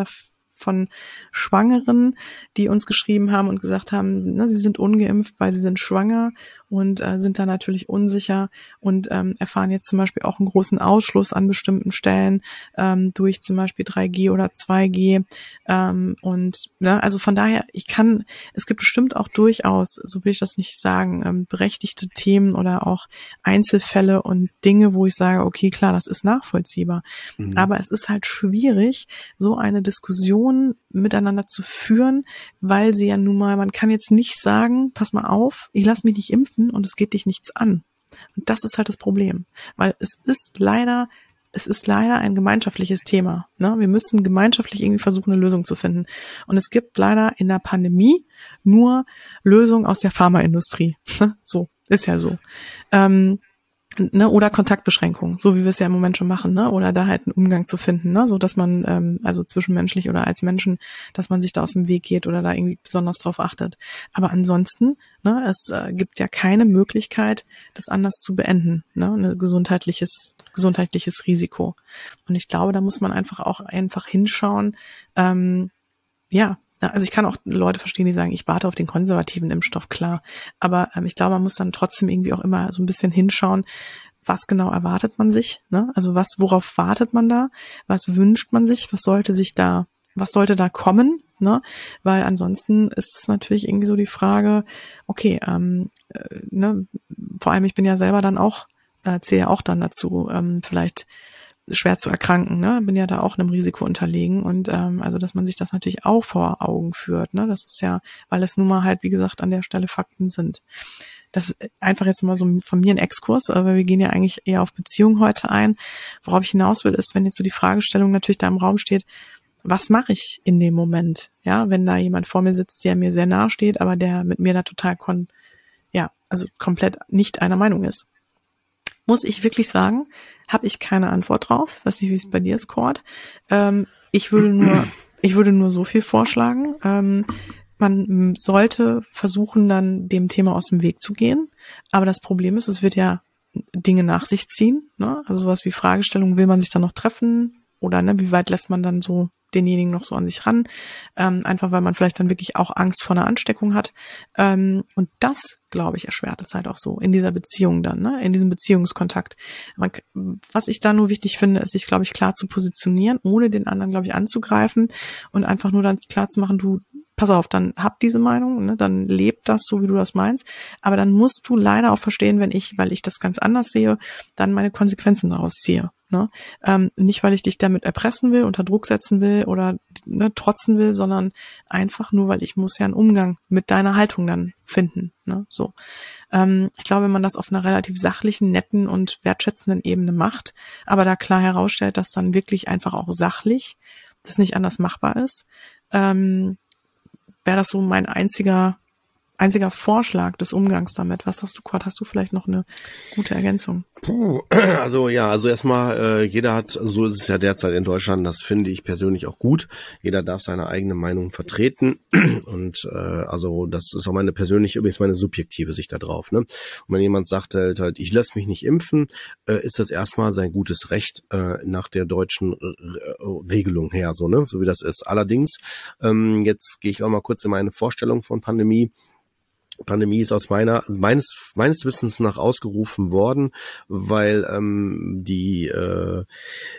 von Schwangeren, die uns geschrieben haben und gesagt haben, ne, sie sind ungeimpft, weil sie sind schwanger und äh, sind da natürlich unsicher und ähm, erfahren jetzt zum Beispiel auch einen großen Ausschluss an bestimmten Stellen ähm, durch zum Beispiel 3G oder 2G. Ähm, und ne, also von daher, ich kann, es gibt bestimmt auch durchaus, so will ich das nicht sagen, ähm, berechtigte Themen oder auch Einzelfälle und Dinge, wo ich sage, okay, klar, das ist nachvollziehbar. Mhm. Aber es ist halt schwierig, so eine Diskussion miteinander zu führen, weil sie ja nun mal, man kann jetzt nicht sagen, pass mal auf, ich lasse mich nicht impfen kämpfen und es geht dich nichts an. Und das ist halt das Problem, weil es ist leider es ist leider ein gemeinschaftliches Thema. Ne? Wir müssen gemeinschaftlich irgendwie versuchen, eine Lösung zu finden. Und es gibt leider in der Pandemie nur Lösungen aus der Pharmaindustrie. so, ist ja so. Ähm, ne, oder Kontaktbeschränkungen, so wie wir es ja im Moment schon machen, ne, oder da halt einen Umgang zu finden, ne, so dass man ähm, also zwischenmenschlich oder als Menschen, dass man sich da aus dem Weg geht oder da irgendwie besonders drauf achtet. Aber ansonsten, ne, es äh, gibt ja keine Möglichkeit, das anders zu beenden, ne, ein gesundheitliches gesundheitliches Risiko. Und ich glaube, da muss man einfach auch einfach hinschauen, ähm, ja, also ich kann auch Leute verstehen, die sagen, ich warte auf den konservativen Impfstoff, klar. Aber ähm, ich glaube, man muss dann trotzdem irgendwie auch immer so ein bisschen hinschauen, was genau erwartet man sich, ne? Also was, worauf wartet man da? Was wünscht man sich? Was sollte sich da, was sollte da kommen? ne? Weil ansonsten ist es natürlich irgendwie so die Frage, okay, ähm, äh, ne, vor allem ich bin ja selber dann auch, äh, zähle ja auch dann dazu, ähm, vielleicht schwer zu erkranken, ne? Bin ja da auch einem Risiko unterlegen und ähm, also dass man sich das natürlich auch vor Augen führt, ne? Das ist ja, weil es nun mal halt wie gesagt an der Stelle Fakten sind. Das ist einfach jetzt mal so von mir ein Exkurs, aber wir gehen ja eigentlich eher auf Beziehungen heute ein. Worauf ich hinaus will, ist, wenn jetzt so die Fragestellung natürlich da im Raum steht, was mache ich in dem Moment? Ja, wenn da jemand vor mir sitzt, der mir sehr nahe steht, aber der mit mir da total kon, ja, also komplett nicht einer Meinung ist. Muss ich wirklich sagen, habe ich keine Antwort drauf. Weiß nicht, wie es bei dir ist, Cord. Ähm, ich würde nur, ich würde nur so viel vorschlagen. Ähm, man sollte versuchen, dann dem Thema aus dem Weg zu gehen. Aber das Problem ist, es wird ja Dinge nach sich ziehen. Ne? Also sowas wie Fragestellungen, will man sich dann noch treffen? Oder ne, wie weit lässt man dann so denjenigen noch so an sich ran, ähm, einfach weil man vielleicht dann wirklich auch Angst vor einer Ansteckung hat. Ähm, und das, glaube ich, erschwert es halt auch so in dieser Beziehung dann, ne? in diesem Beziehungskontakt. Man, was ich da nur wichtig finde, ist sich, glaube ich, klar zu positionieren, ohne den anderen, glaube ich, anzugreifen und einfach nur dann klar zu machen, du, pass auf, dann hab diese Meinung, ne, dann lebt das so, wie du das meinst. Aber dann musst du leider auch verstehen, wenn ich, weil ich das ganz anders sehe, dann meine Konsequenzen daraus ziehe. Ne? Ähm, nicht, weil ich dich damit erpressen will, unter Druck setzen will oder ne, trotzen will, sondern einfach nur, weil ich muss ja einen Umgang mit deiner Haltung dann finden. Ne? So. Ähm, ich glaube, wenn man das auf einer relativ sachlichen, netten und wertschätzenden Ebene macht, aber da klar herausstellt, dass dann wirklich einfach auch sachlich das nicht anders machbar ist, ähm, wäre das so mein einziger einziger Vorschlag des Umgangs damit. Was hast du, Quad? Hast du vielleicht noch eine gute Ergänzung? Puh, also ja, also erstmal, äh, jeder hat, so ist es ja derzeit in Deutschland, das finde ich persönlich auch gut. Jeder darf seine eigene Meinung vertreten. Und äh, also das ist auch meine persönliche, übrigens meine subjektive Sicht da drauf. Ne? Und wenn jemand sagt halt, halt ich lasse mich nicht impfen, äh, ist das erstmal sein gutes Recht äh, nach der deutschen äh, Regelung her, so, ne? So wie das ist. Allerdings, ähm, jetzt gehe ich auch mal kurz in meine Vorstellung von Pandemie. Pandemie ist aus meiner meines meines Wissens nach ausgerufen worden, weil ähm, die äh,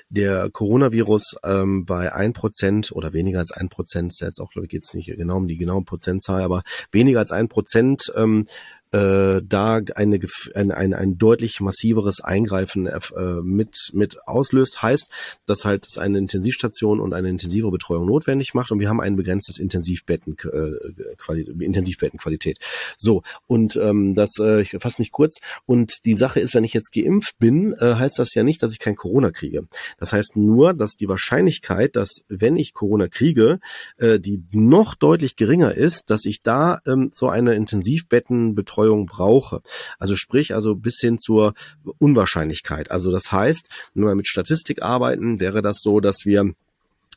der Coronavirus ähm, bei ein Prozent oder weniger als ein Prozent, jetzt auch glaube ich geht es nicht genau um die genaue Prozentzahl, aber weniger als ein Prozent ähm, äh, da eine, ein, ein, ein deutlich massiveres Eingreifen äh, mit, mit auslöst, heißt, dass halt es eine Intensivstation und eine intensive Betreuung notwendig macht und wir haben ein begrenztes Intensivbetten, äh, Quali Intensivbettenqualität. So, und ähm, das, äh, ich fasse mich kurz, und die Sache ist, wenn ich jetzt geimpft bin, äh, heißt das ja nicht, dass ich kein Corona kriege. Das heißt nur, dass die Wahrscheinlichkeit, dass wenn ich Corona kriege, äh, die noch deutlich geringer ist, dass ich da ähm, so eine Intensivbettenbetreuung Betreuung brauche. Also sprich, also bis hin zur Unwahrscheinlichkeit. Also das heißt, wenn wir mit Statistik arbeiten, wäre das so, dass wir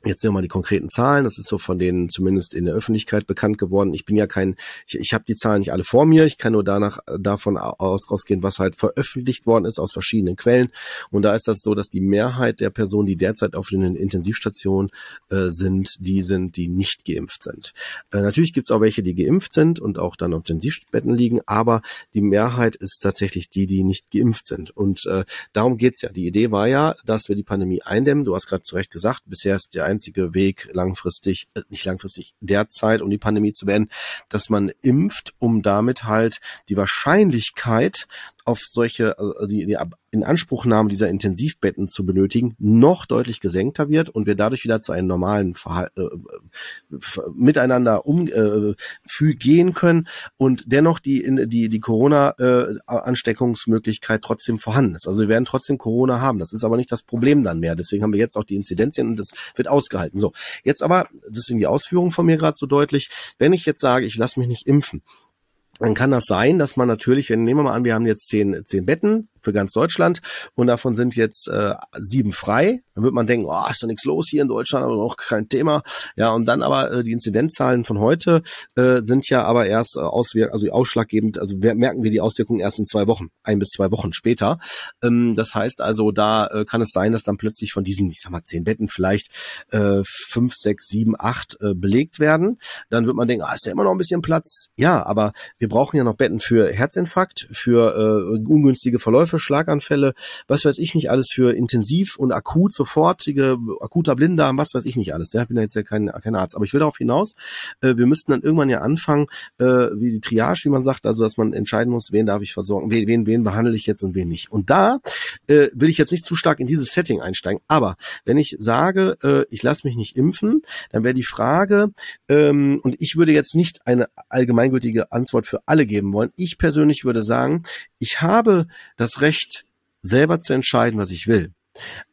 Jetzt sehen wir mal die konkreten Zahlen. Das ist so von denen zumindest in der Öffentlichkeit bekannt geworden. Ich bin ja kein, ich, ich habe die Zahlen nicht alle vor mir. Ich kann nur danach davon aus, ausgehen, was halt veröffentlicht worden ist aus verschiedenen Quellen. Und da ist das so, dass die Mehrheit der Personen, die derzeit auf den Intensivstationen äh, sind, die sind, die nicht geimpft sind. Äh, natürlich gibt es auch welche, die geimpft sind und auch dann auf Intensivbetten liegen, aber die Mehrheit ist tatsächlich die, die nicht geimpft sind. Und äh, darum geht's ja. Die Idee war ja, dass wir die Pandemie eindämmen. Du hast gerade zu Recht gesagt, bisher ist der einzige Weg langfristig, äh, nicht langfristig, derzeit, um die Pandemie zu beenden, dass man impft, um damit halt die Wahrscheinlichkeit auf solche, äh, die, die Inanspruchnahme dieser Intensivbetten zu benötigen, noch deutlich gesenkter wird und wir dadurch wieder zu einem normalen Verhal äh, Miteinander umgehen äh, gehen können und dennoch die, die, die Corona-Ansteckungsmöglichkeit äh, trotzdem vorhanden ist. Also wir werden trotzdem Corona haben. Das ist aber nicht das Problem dann mehr. Deswegen haben wir jetzt auch die Inzidenzien und das wird ausgehalten. So, jetzt aber, deswegen die Ausführung von mir gerade so deutlich, wenn ich jetzt sage, ich lasse mich nicht impfen, dann kann das sein, dass man natürlich, wenn nehmen wir mal an, wir haben jetzt zehn, zehn Betten, für ganz Deutschland und davon sind jetzt äh, sieben frei. Dann wird man denken, oh, ist doch nichts los hier in Deutschland, aber noch kein Thema. Ja, und dann aber äh, die Inzidenzzahlen von heute äh, sind ja aber erst äh, auswirk also ausschlaggebend, also merken wir die Auswirkungen erst in zwei Wochen, ein bis zwei Wochen später. Ähm, das heißt also, da äh, kann es sein, dass dann plötzlich von diesen, ich sag mal, zehn Betten vielleicht äh, fünf, sechs, sieben, acht äh, belegt werden. Dann wird man denken, ah, ist ja immer noch ein bisschen Platz. Ja, aber wir brauchen ja noch Betten für Herzinfarkt, für äh, ungünstige Verläufe für Schlaganfälle, was weiß ich nicht alles für intensiv und akut, sofortige, akuter Blinddarm, was weiß ich nicht alles. Ja, ich bin ja jetzt ja kein, kein Arzt. Aber ich will darauf hinaus, äh, wir müssten dann irgendwann ja anfangen, äh, wie die Triage, wie man sagt, also dass man entscheiden muss, wen darf ich versorgen, wen, wen, wen behandle ich jetzt und wen nicht. Und da äh, will ich jetzt nicht zu stark in dieses Setting einsteigen. Aber wenn ich sage, äh, ich lasse mich nicht impfen, dann wäre die Frage, ähm, und ich würde jetzt nicht eine allgemeingültige Antwort für alle geben wollen. Ich persönlich würde sagen, ich habe das Recht, selber zu entscheiden, was ich will.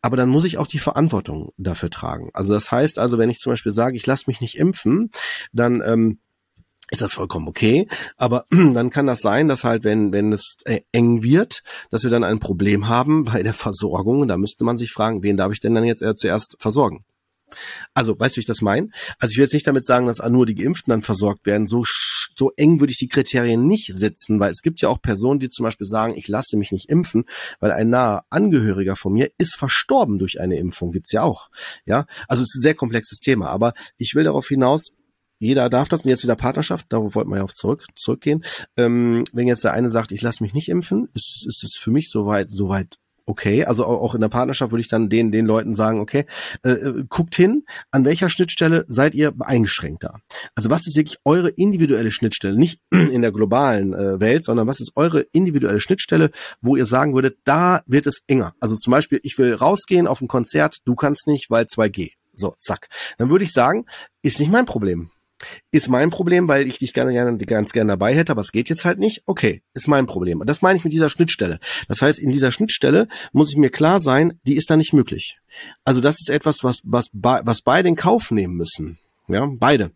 Aber dann muss ich auch die Verantwortung dafür tragen. Also das heißt also, wenn ich zum Beispiel sage, ich lasse mich nicht impfen, dann ähm, ist das vollkommen okay. Aber dann kann das sein, dass halt, wenn, wenn es äh, eng wird, dass wir dann ein Problem haben bei der Versorgung. Da müsste man sich fragen, wen darf ich denn dann jetzt zuerst versorgen? Also, weißt du, wie ich das meine? Also ich will jetzt nicht damit sagen, dass nur die Geimpften dann versorgt werden. So, so eng würde ich die Kriterien nicht setzen, weil es gibt ja auch Personen, die zum Beispiel sagen, ich lasse mich nicht impfen, weil ein naher Angehöriger von mir ist verstorben durch eine Impfung. Gibt's ja auch. Ja, also es ist ein sehr komplexes Thema. Aber ich will darauf hinaus, jeder darf das und jetzt wieder Partnerschaft, darauf wollten wir ja auf zurück, zurückgehen. Ähm, wenn jetzt der eine sagt, ich lasse mich nicht impfen, ist, ist es für mich soweit, soweit okay. Also auch in der Partnerschaft würde ich dann den, den Leuten sagen, okay, äh, äh, guckt hin, an welcher Schnittstelle seid ihr eingeschränkter? Also was ist wirklich eure individuelle Schnittstelle? Nicht in der globalen äh, Welt, sondern was ist eure individuelle Schnittstelle, wo ihr sagen würdet, da wird es enger. Also zum Beispiel, ich will rausgehen auf ein Konzert, du kannst nicht, weil 2G. So, zack. Dann würde ich sagen, ist nicht mein Problem. Ist mein Problem, weil ich dich gerne, gerne, ganz gerne dabei hätte, aber es geht jetzt halt nicht. Okay, ist mein Problem. Das meine ich mit dieser Schnittstelle. Das heißt, in dieser Schnittstelle muss ich mir klar sein, die ist da nicht möglich. Also das ist etwas, was, was, was beide in Kauf nehmen müssen. Ja, beide.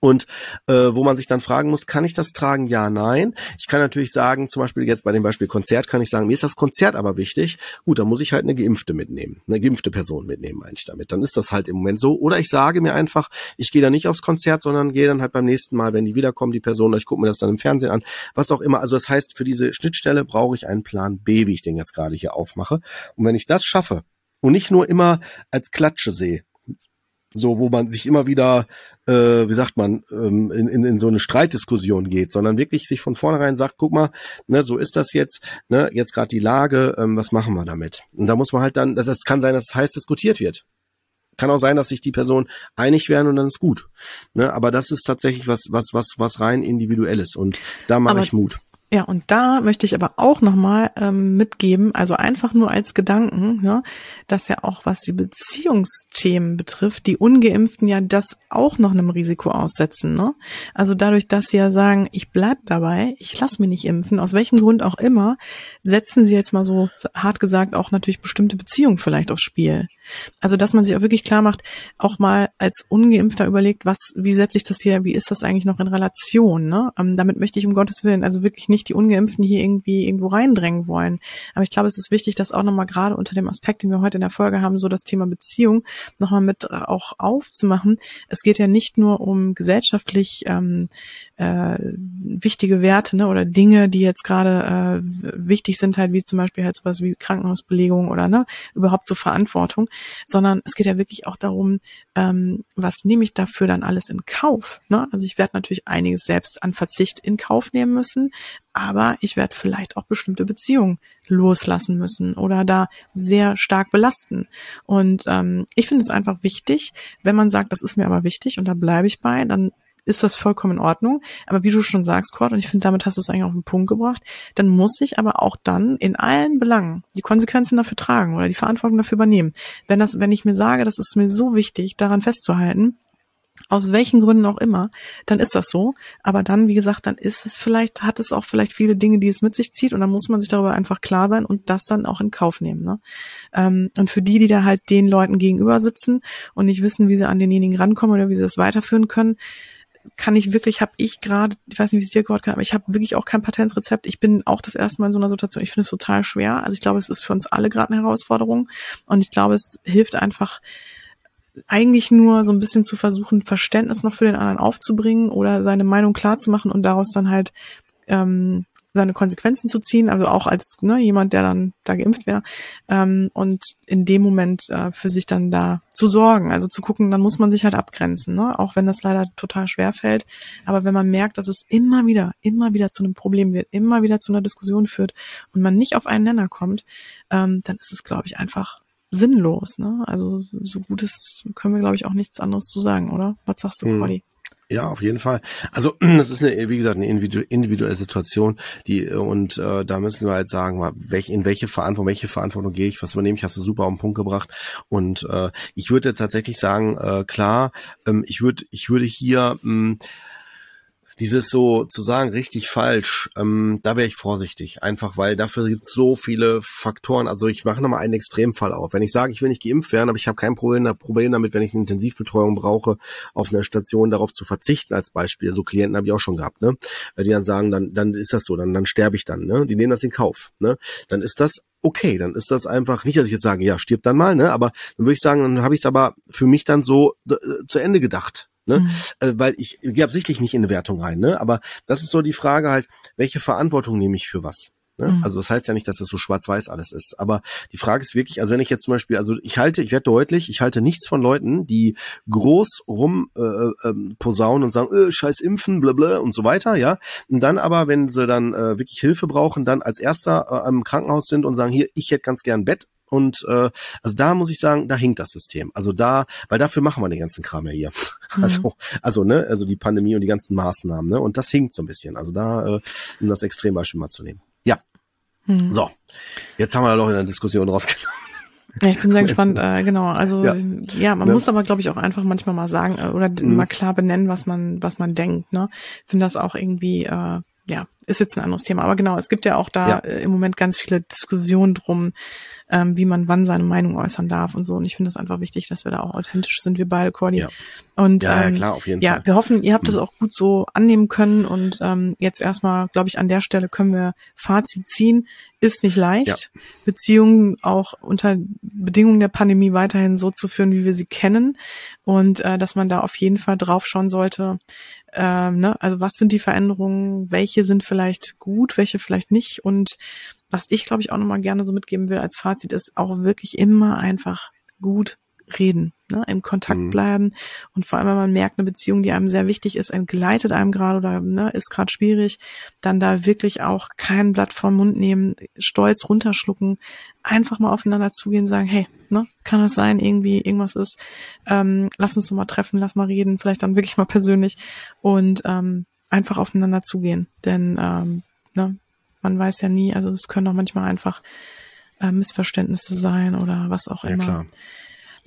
Und äh, wo man sich dann fragen muss, kann ich das tragen? Ja, nein. Ich kann natürlich sagen, zum Beispiel jetzt bei dem Beispiel Konzert, kann ich sagen, mir ist das Konzert aber wichtig. Gut, dann muss ich halt eine Geimpfte mitnehmen, eine geimpfte Person mitnehmen, meine ich damit. Dann ist das halt im Moment so. Oder ich sage mir einfach, ich gehe da nicht aufs Konzert, sondern gehe dann halt beim nächsten Mal, wenn die wiederkommen, die Person, ich gucke mir das dann im Fernsehen an, was auch immer. Also das heißt, für diese Schnittstelle brauche ich einen Plan B, wie ich den jetzt gerade hier aufmache. Und wenn ich das schaffe, und nicht nur immer als Klatsche sehe, so wo man sich immer wieder, äh, wie sagt man, ähm, in, in, in so eine Streitdiskussion geht, sondern wirklich sich von vornherein sagt, guck mal, ne, so ist das jetzt, ne, jetzt gerade die Lage, ähm, was machen wir damit? Und da muss man halt dann, das, das kann sein, dass es heiß diskutiert wird. Kann auch sein, dass sich die Personen einig werden und dann ist gut. Ne, aber das ist tatsächlich was, was, was, was rein individuelles und da mache ich Mut. Ja, und da möchte ich aber auch nochmal ähm, mitgeben, also einfach nur als Gedanken, ne, dass ja auch was die Beziehungsthemen betrifft, die Ungeimpften ja das auch noch einem Risiko aussetzen. Ne? Also dadurch, dass sie ja sagen, ich bleib dabei, ich lass mich nicht impfen, aus welchem Grund auch immer, setzen sie jetzt mal so hart gesagt auch natürlich bestimmte Beziehungen vielleicht aufs Spiel. Also dass man sich auch wirklich klar macht, auch mal als Ungeimpfter überlegt, was, wie setze ich das hier, wie ist das eigentlich noch in Relation? Ne? Ähm, damit möchte ich um Gottes Willen also wirklich nicht nicht die Ungeimpften hier irgendwie irgendwo reindrängen wollen. Aber ich glaube, es ist wichtig, dass auch nochmal gerade unter dem Aspekt, den wir heute in der Folge haben, so das Thema Beziehung nochmal mit auch aufzumachen. Es geht ja nicht nur um gesellschaftlich ähm, äh, wichtige Werte ne, oder Dinge, die jetzt gerade äh, wichtig sind, halt wie zum Beispiel halt sowas wie Krankenhausbelegung oder ne, überhaupt so Verantwortung, sondern es geht ja wirklich auch darum, ähm, was nehme ich dafür dann alles in Kauf. Ne? Also ich werde natürlich einiges selbst an Verzicht in Kauf nehmen müssen, aber ich werde vielleicht auch bestimmte Beziehungen loslassen müssen oder da sehr stark belasten. Und ähm, ich finde es einfach wichtig, wenn man sagt, das ist mir aber wichtig und da bleibe ich bei, dann ist das vollkommen in Ordnung. Aber wie du schon sagst, Kurt, und ich finde, damit hast du es eigentlich auf den Punkt gebracht, dann muss ich aber auch dann in allen Belangen die Konsequenzen dafür tragen oder die Verantwortung dafür übernehmen. Wenn das, wenn ich mir sage, das ist mir so wichtig, daran festzuhalten, aus welchen Gründen auch immer, dann ist das so. Aber dann, wie gesagt, dann ist es vielleicht, hat es auch vielleicht viele Dinge, die es mit sich zieht und dann muss man sich darüber einfach klar sein und das dann auch in Kauf nehmen. Ne? Ähm, und für die, die da halt den Leuten gegenüber sitzen und nicht wissen, wie sie an denjenigen rankommen oder wie sie das weiterführen können, kann ich wirklich, habe ich gerade, ich weiß nicht, wie es dir gehört kann, aber ich habe wirklich auch kein Patentrezept. Ich bin auch das erste Mal in so einer Situation. Ich finde es total schwer. Also ich glaube, es ist für uns alle gerade eine Herausforderung und ich glaube, es hilft einfach, eigentlich nur so ein bisschen zu versuchen, Verständnis noch für den anderen aufzubringen oder seine Meinung klar zu machen und daraus dann halt ähm, seine Konsequenzen zu ziehen, also auch als ne, jemand, der dann da geimpft wäre, ähm, und in dem Moment äh, für sich dann da zu sorgen, also zu gucken, dann muss man sich halt abgrenzen, ne? auch wenn das leider total schwer fällt. Aber wenn man merkt, dass es immer wieder, immer wieder zu einem Problem wird, immer wieder zu einer Diskussion führt und man nicht auf einen Nenner kommt, ähm, dann ist es, glaube ich, einfach sinnlos. Ne? Also so Gutes können wir, glaube ich, auch nichts anderes zu sagen, oder? Was sagst du, hm. Ja, auf jeden Fall. Also das ist eine, wie gesagt, eine individuelle Situation, die und äh, da müssen wir halt sagen, welch, in welche Verantwortung, welche Verantwortung gehe ich, was übernehme ich, hast du super auf den Punkt gebracht. Und äh, ich würde tatsächlich sagen, äh, klar, ähm, ich würde, ich würde hier mh, hm, dieses so zu sagen, richtig falsch, ähm, da wäre ich vorsichtig. Einfach weil dafür gibt es so viele Faktoren. Also ich mache nochmal einen Extremfall auf. Wenn ich sage, ich will nicht geimpft werden, aber ich habe kein Problem, Problem damit, wenn ich eine Intensivbetreuung brauche, auf einer Station darauf zu verzichten als Beispiel. So Klienten habe ich auch schon gehabt, ne? Die dann sagen, dann, dann ist das so, dann, dann sterbe ich dann, ne? Die nehmen das in Kauf. Ne? Dann ist das okay, dann ist das einfach, nicht, dass ich jetzt sage, ja, stirb dann mal, ne? Aber dann würde ich sagen, dann habe ich es aber für mich dann so äh, zu Ende gedacht. Ne? Mhm. Äh, weil ich gehe absichtlich nicht in eine Wertung rein, ne? Aber das ist so die Frage halt, welche Verantwortung nehme ich für was? Ne? Mhm. Also das heißt ja nicht, dass das so schwarz-weiß alles ist. Aber die Frage ist wirklich, also wenn ich jetzt zum Beispiel, also ich halte, ich werde deutlich, ich halte nichts von Leuten, die groß rum äh, äh, posaunen und sagen, äh, scheiß impfen, bla bla und so weiter, ja. Und dann aber, wenn sie dann äh, wirklich Hilfe brauchen, dann als erster äh, am Krankenhaus sind und sagen, hier, ich hätte ganz gern ein Bett und äh, also da muss ich sagen, da hinkt das System. Also da, weil dafür machen wir den ganzen Kram ja hier. Mhm. Also, also, ne, also die Pandemie und die ganzen Maßnahmen, ne? Und das hinkt so ein bisschen. Also da, äh, um das Extrembeispiel mal zu nehmen. Ja. Mhm. So, jetzt haben wir doch in der Diskussion rausgenommen. Ja, ich bin sehr gespannt, äh, genau. Also ja, ja man ne? muss aber, glaube ich, auch einfach manchmal mal sagen äh, oder mhm. mal klar benennen, was man, was man denkt. Ne? Ich finde das auch irgendwie äh, ja, ist jetzt ein anderes Thema. Aber genau, es gibt ja auch da ja. äh, im Moment ganz viele Diskussionen drum, ähm, wie man wann seine Meinung äußern darf und so. Und ich finde das einfach wichtig, dass wir da auch authentisch sind, wir beide, Cordy. Ja. Und ja, ähm, ja, klar, auf jeden ja, Fall. wir hoffen, ihr habt mhm. das auch gut so annehmen können. Und ähm, jetzt erstmal, glaube ich, an der Stelle können wir Fazit ziehen. Ist nicht leicht, ja. Beziehungen auch unter Bedingungen der Pandemie weiterhin so zu führen, wie wir sie kennen. Und äh, dass man da auf jeden Fall drauf schauen sollte, ähm, ne? Also was sind die Veränderungen? Welche sind vielleicht gut, welche vielleicht nicht? Und was ich, glaube ich, auch nochmal gerne so mitgeben will als Fazit, ist auch wirklich immer einfach gut reden, ne, im Kontakt mhm. bleiben und vor allem, wenn man merkt, eine Beziehung, die einem sehr wichtig ist, entgleitet einem gerade oder ne, ist gerade schwierig, dann da wirklich auch kein Blatt vom Mund nehmen, stolz runterschlucken, einfach mal aufeinander zugehen, sagen, hey, ne, kann es sein, irgendwie irgendwas ist, ähm, lass uns doch mal treffen, lass mal reden, vielleicht dann wirklich mal persönlich und ähm, einfach aufeinander zugehen, denn ähm, ne, man weiß ja nie, also es können auch manchmal einfach äh, Missverständnisse sein oder was auch immer. Ja, klar.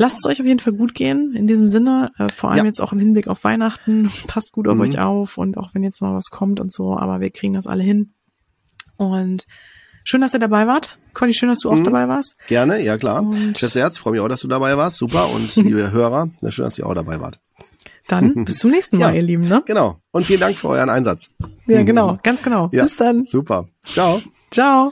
Lasst es euch auf jeden Fall gut gehen. In diesem Sinne, äh, vor allem ja. jetzt auch im Hinblick auf Weihnachten. Passt gut auf mhm. euch auf und auch wenn jetzt mal was kommt und so, aber wir kriegen das alle hin. Und schön, dass ihr dabei wart. Conny, schön, dass du auch mhm. dabei warst. Gerne, ja klar. Tschüss Herz, freue mich auch, dass du dabei warst. Super. Und liebe Hörer, schön, dass ihr auch dabei wart. Dann bis zum nächsten Mal, ja, ihr Lieben. Ne? Genau. Und vielen Dank für euren Einsatz. Ja, genau. Ganz genau. Ja, bis dann. Super. Ciao. Ciao.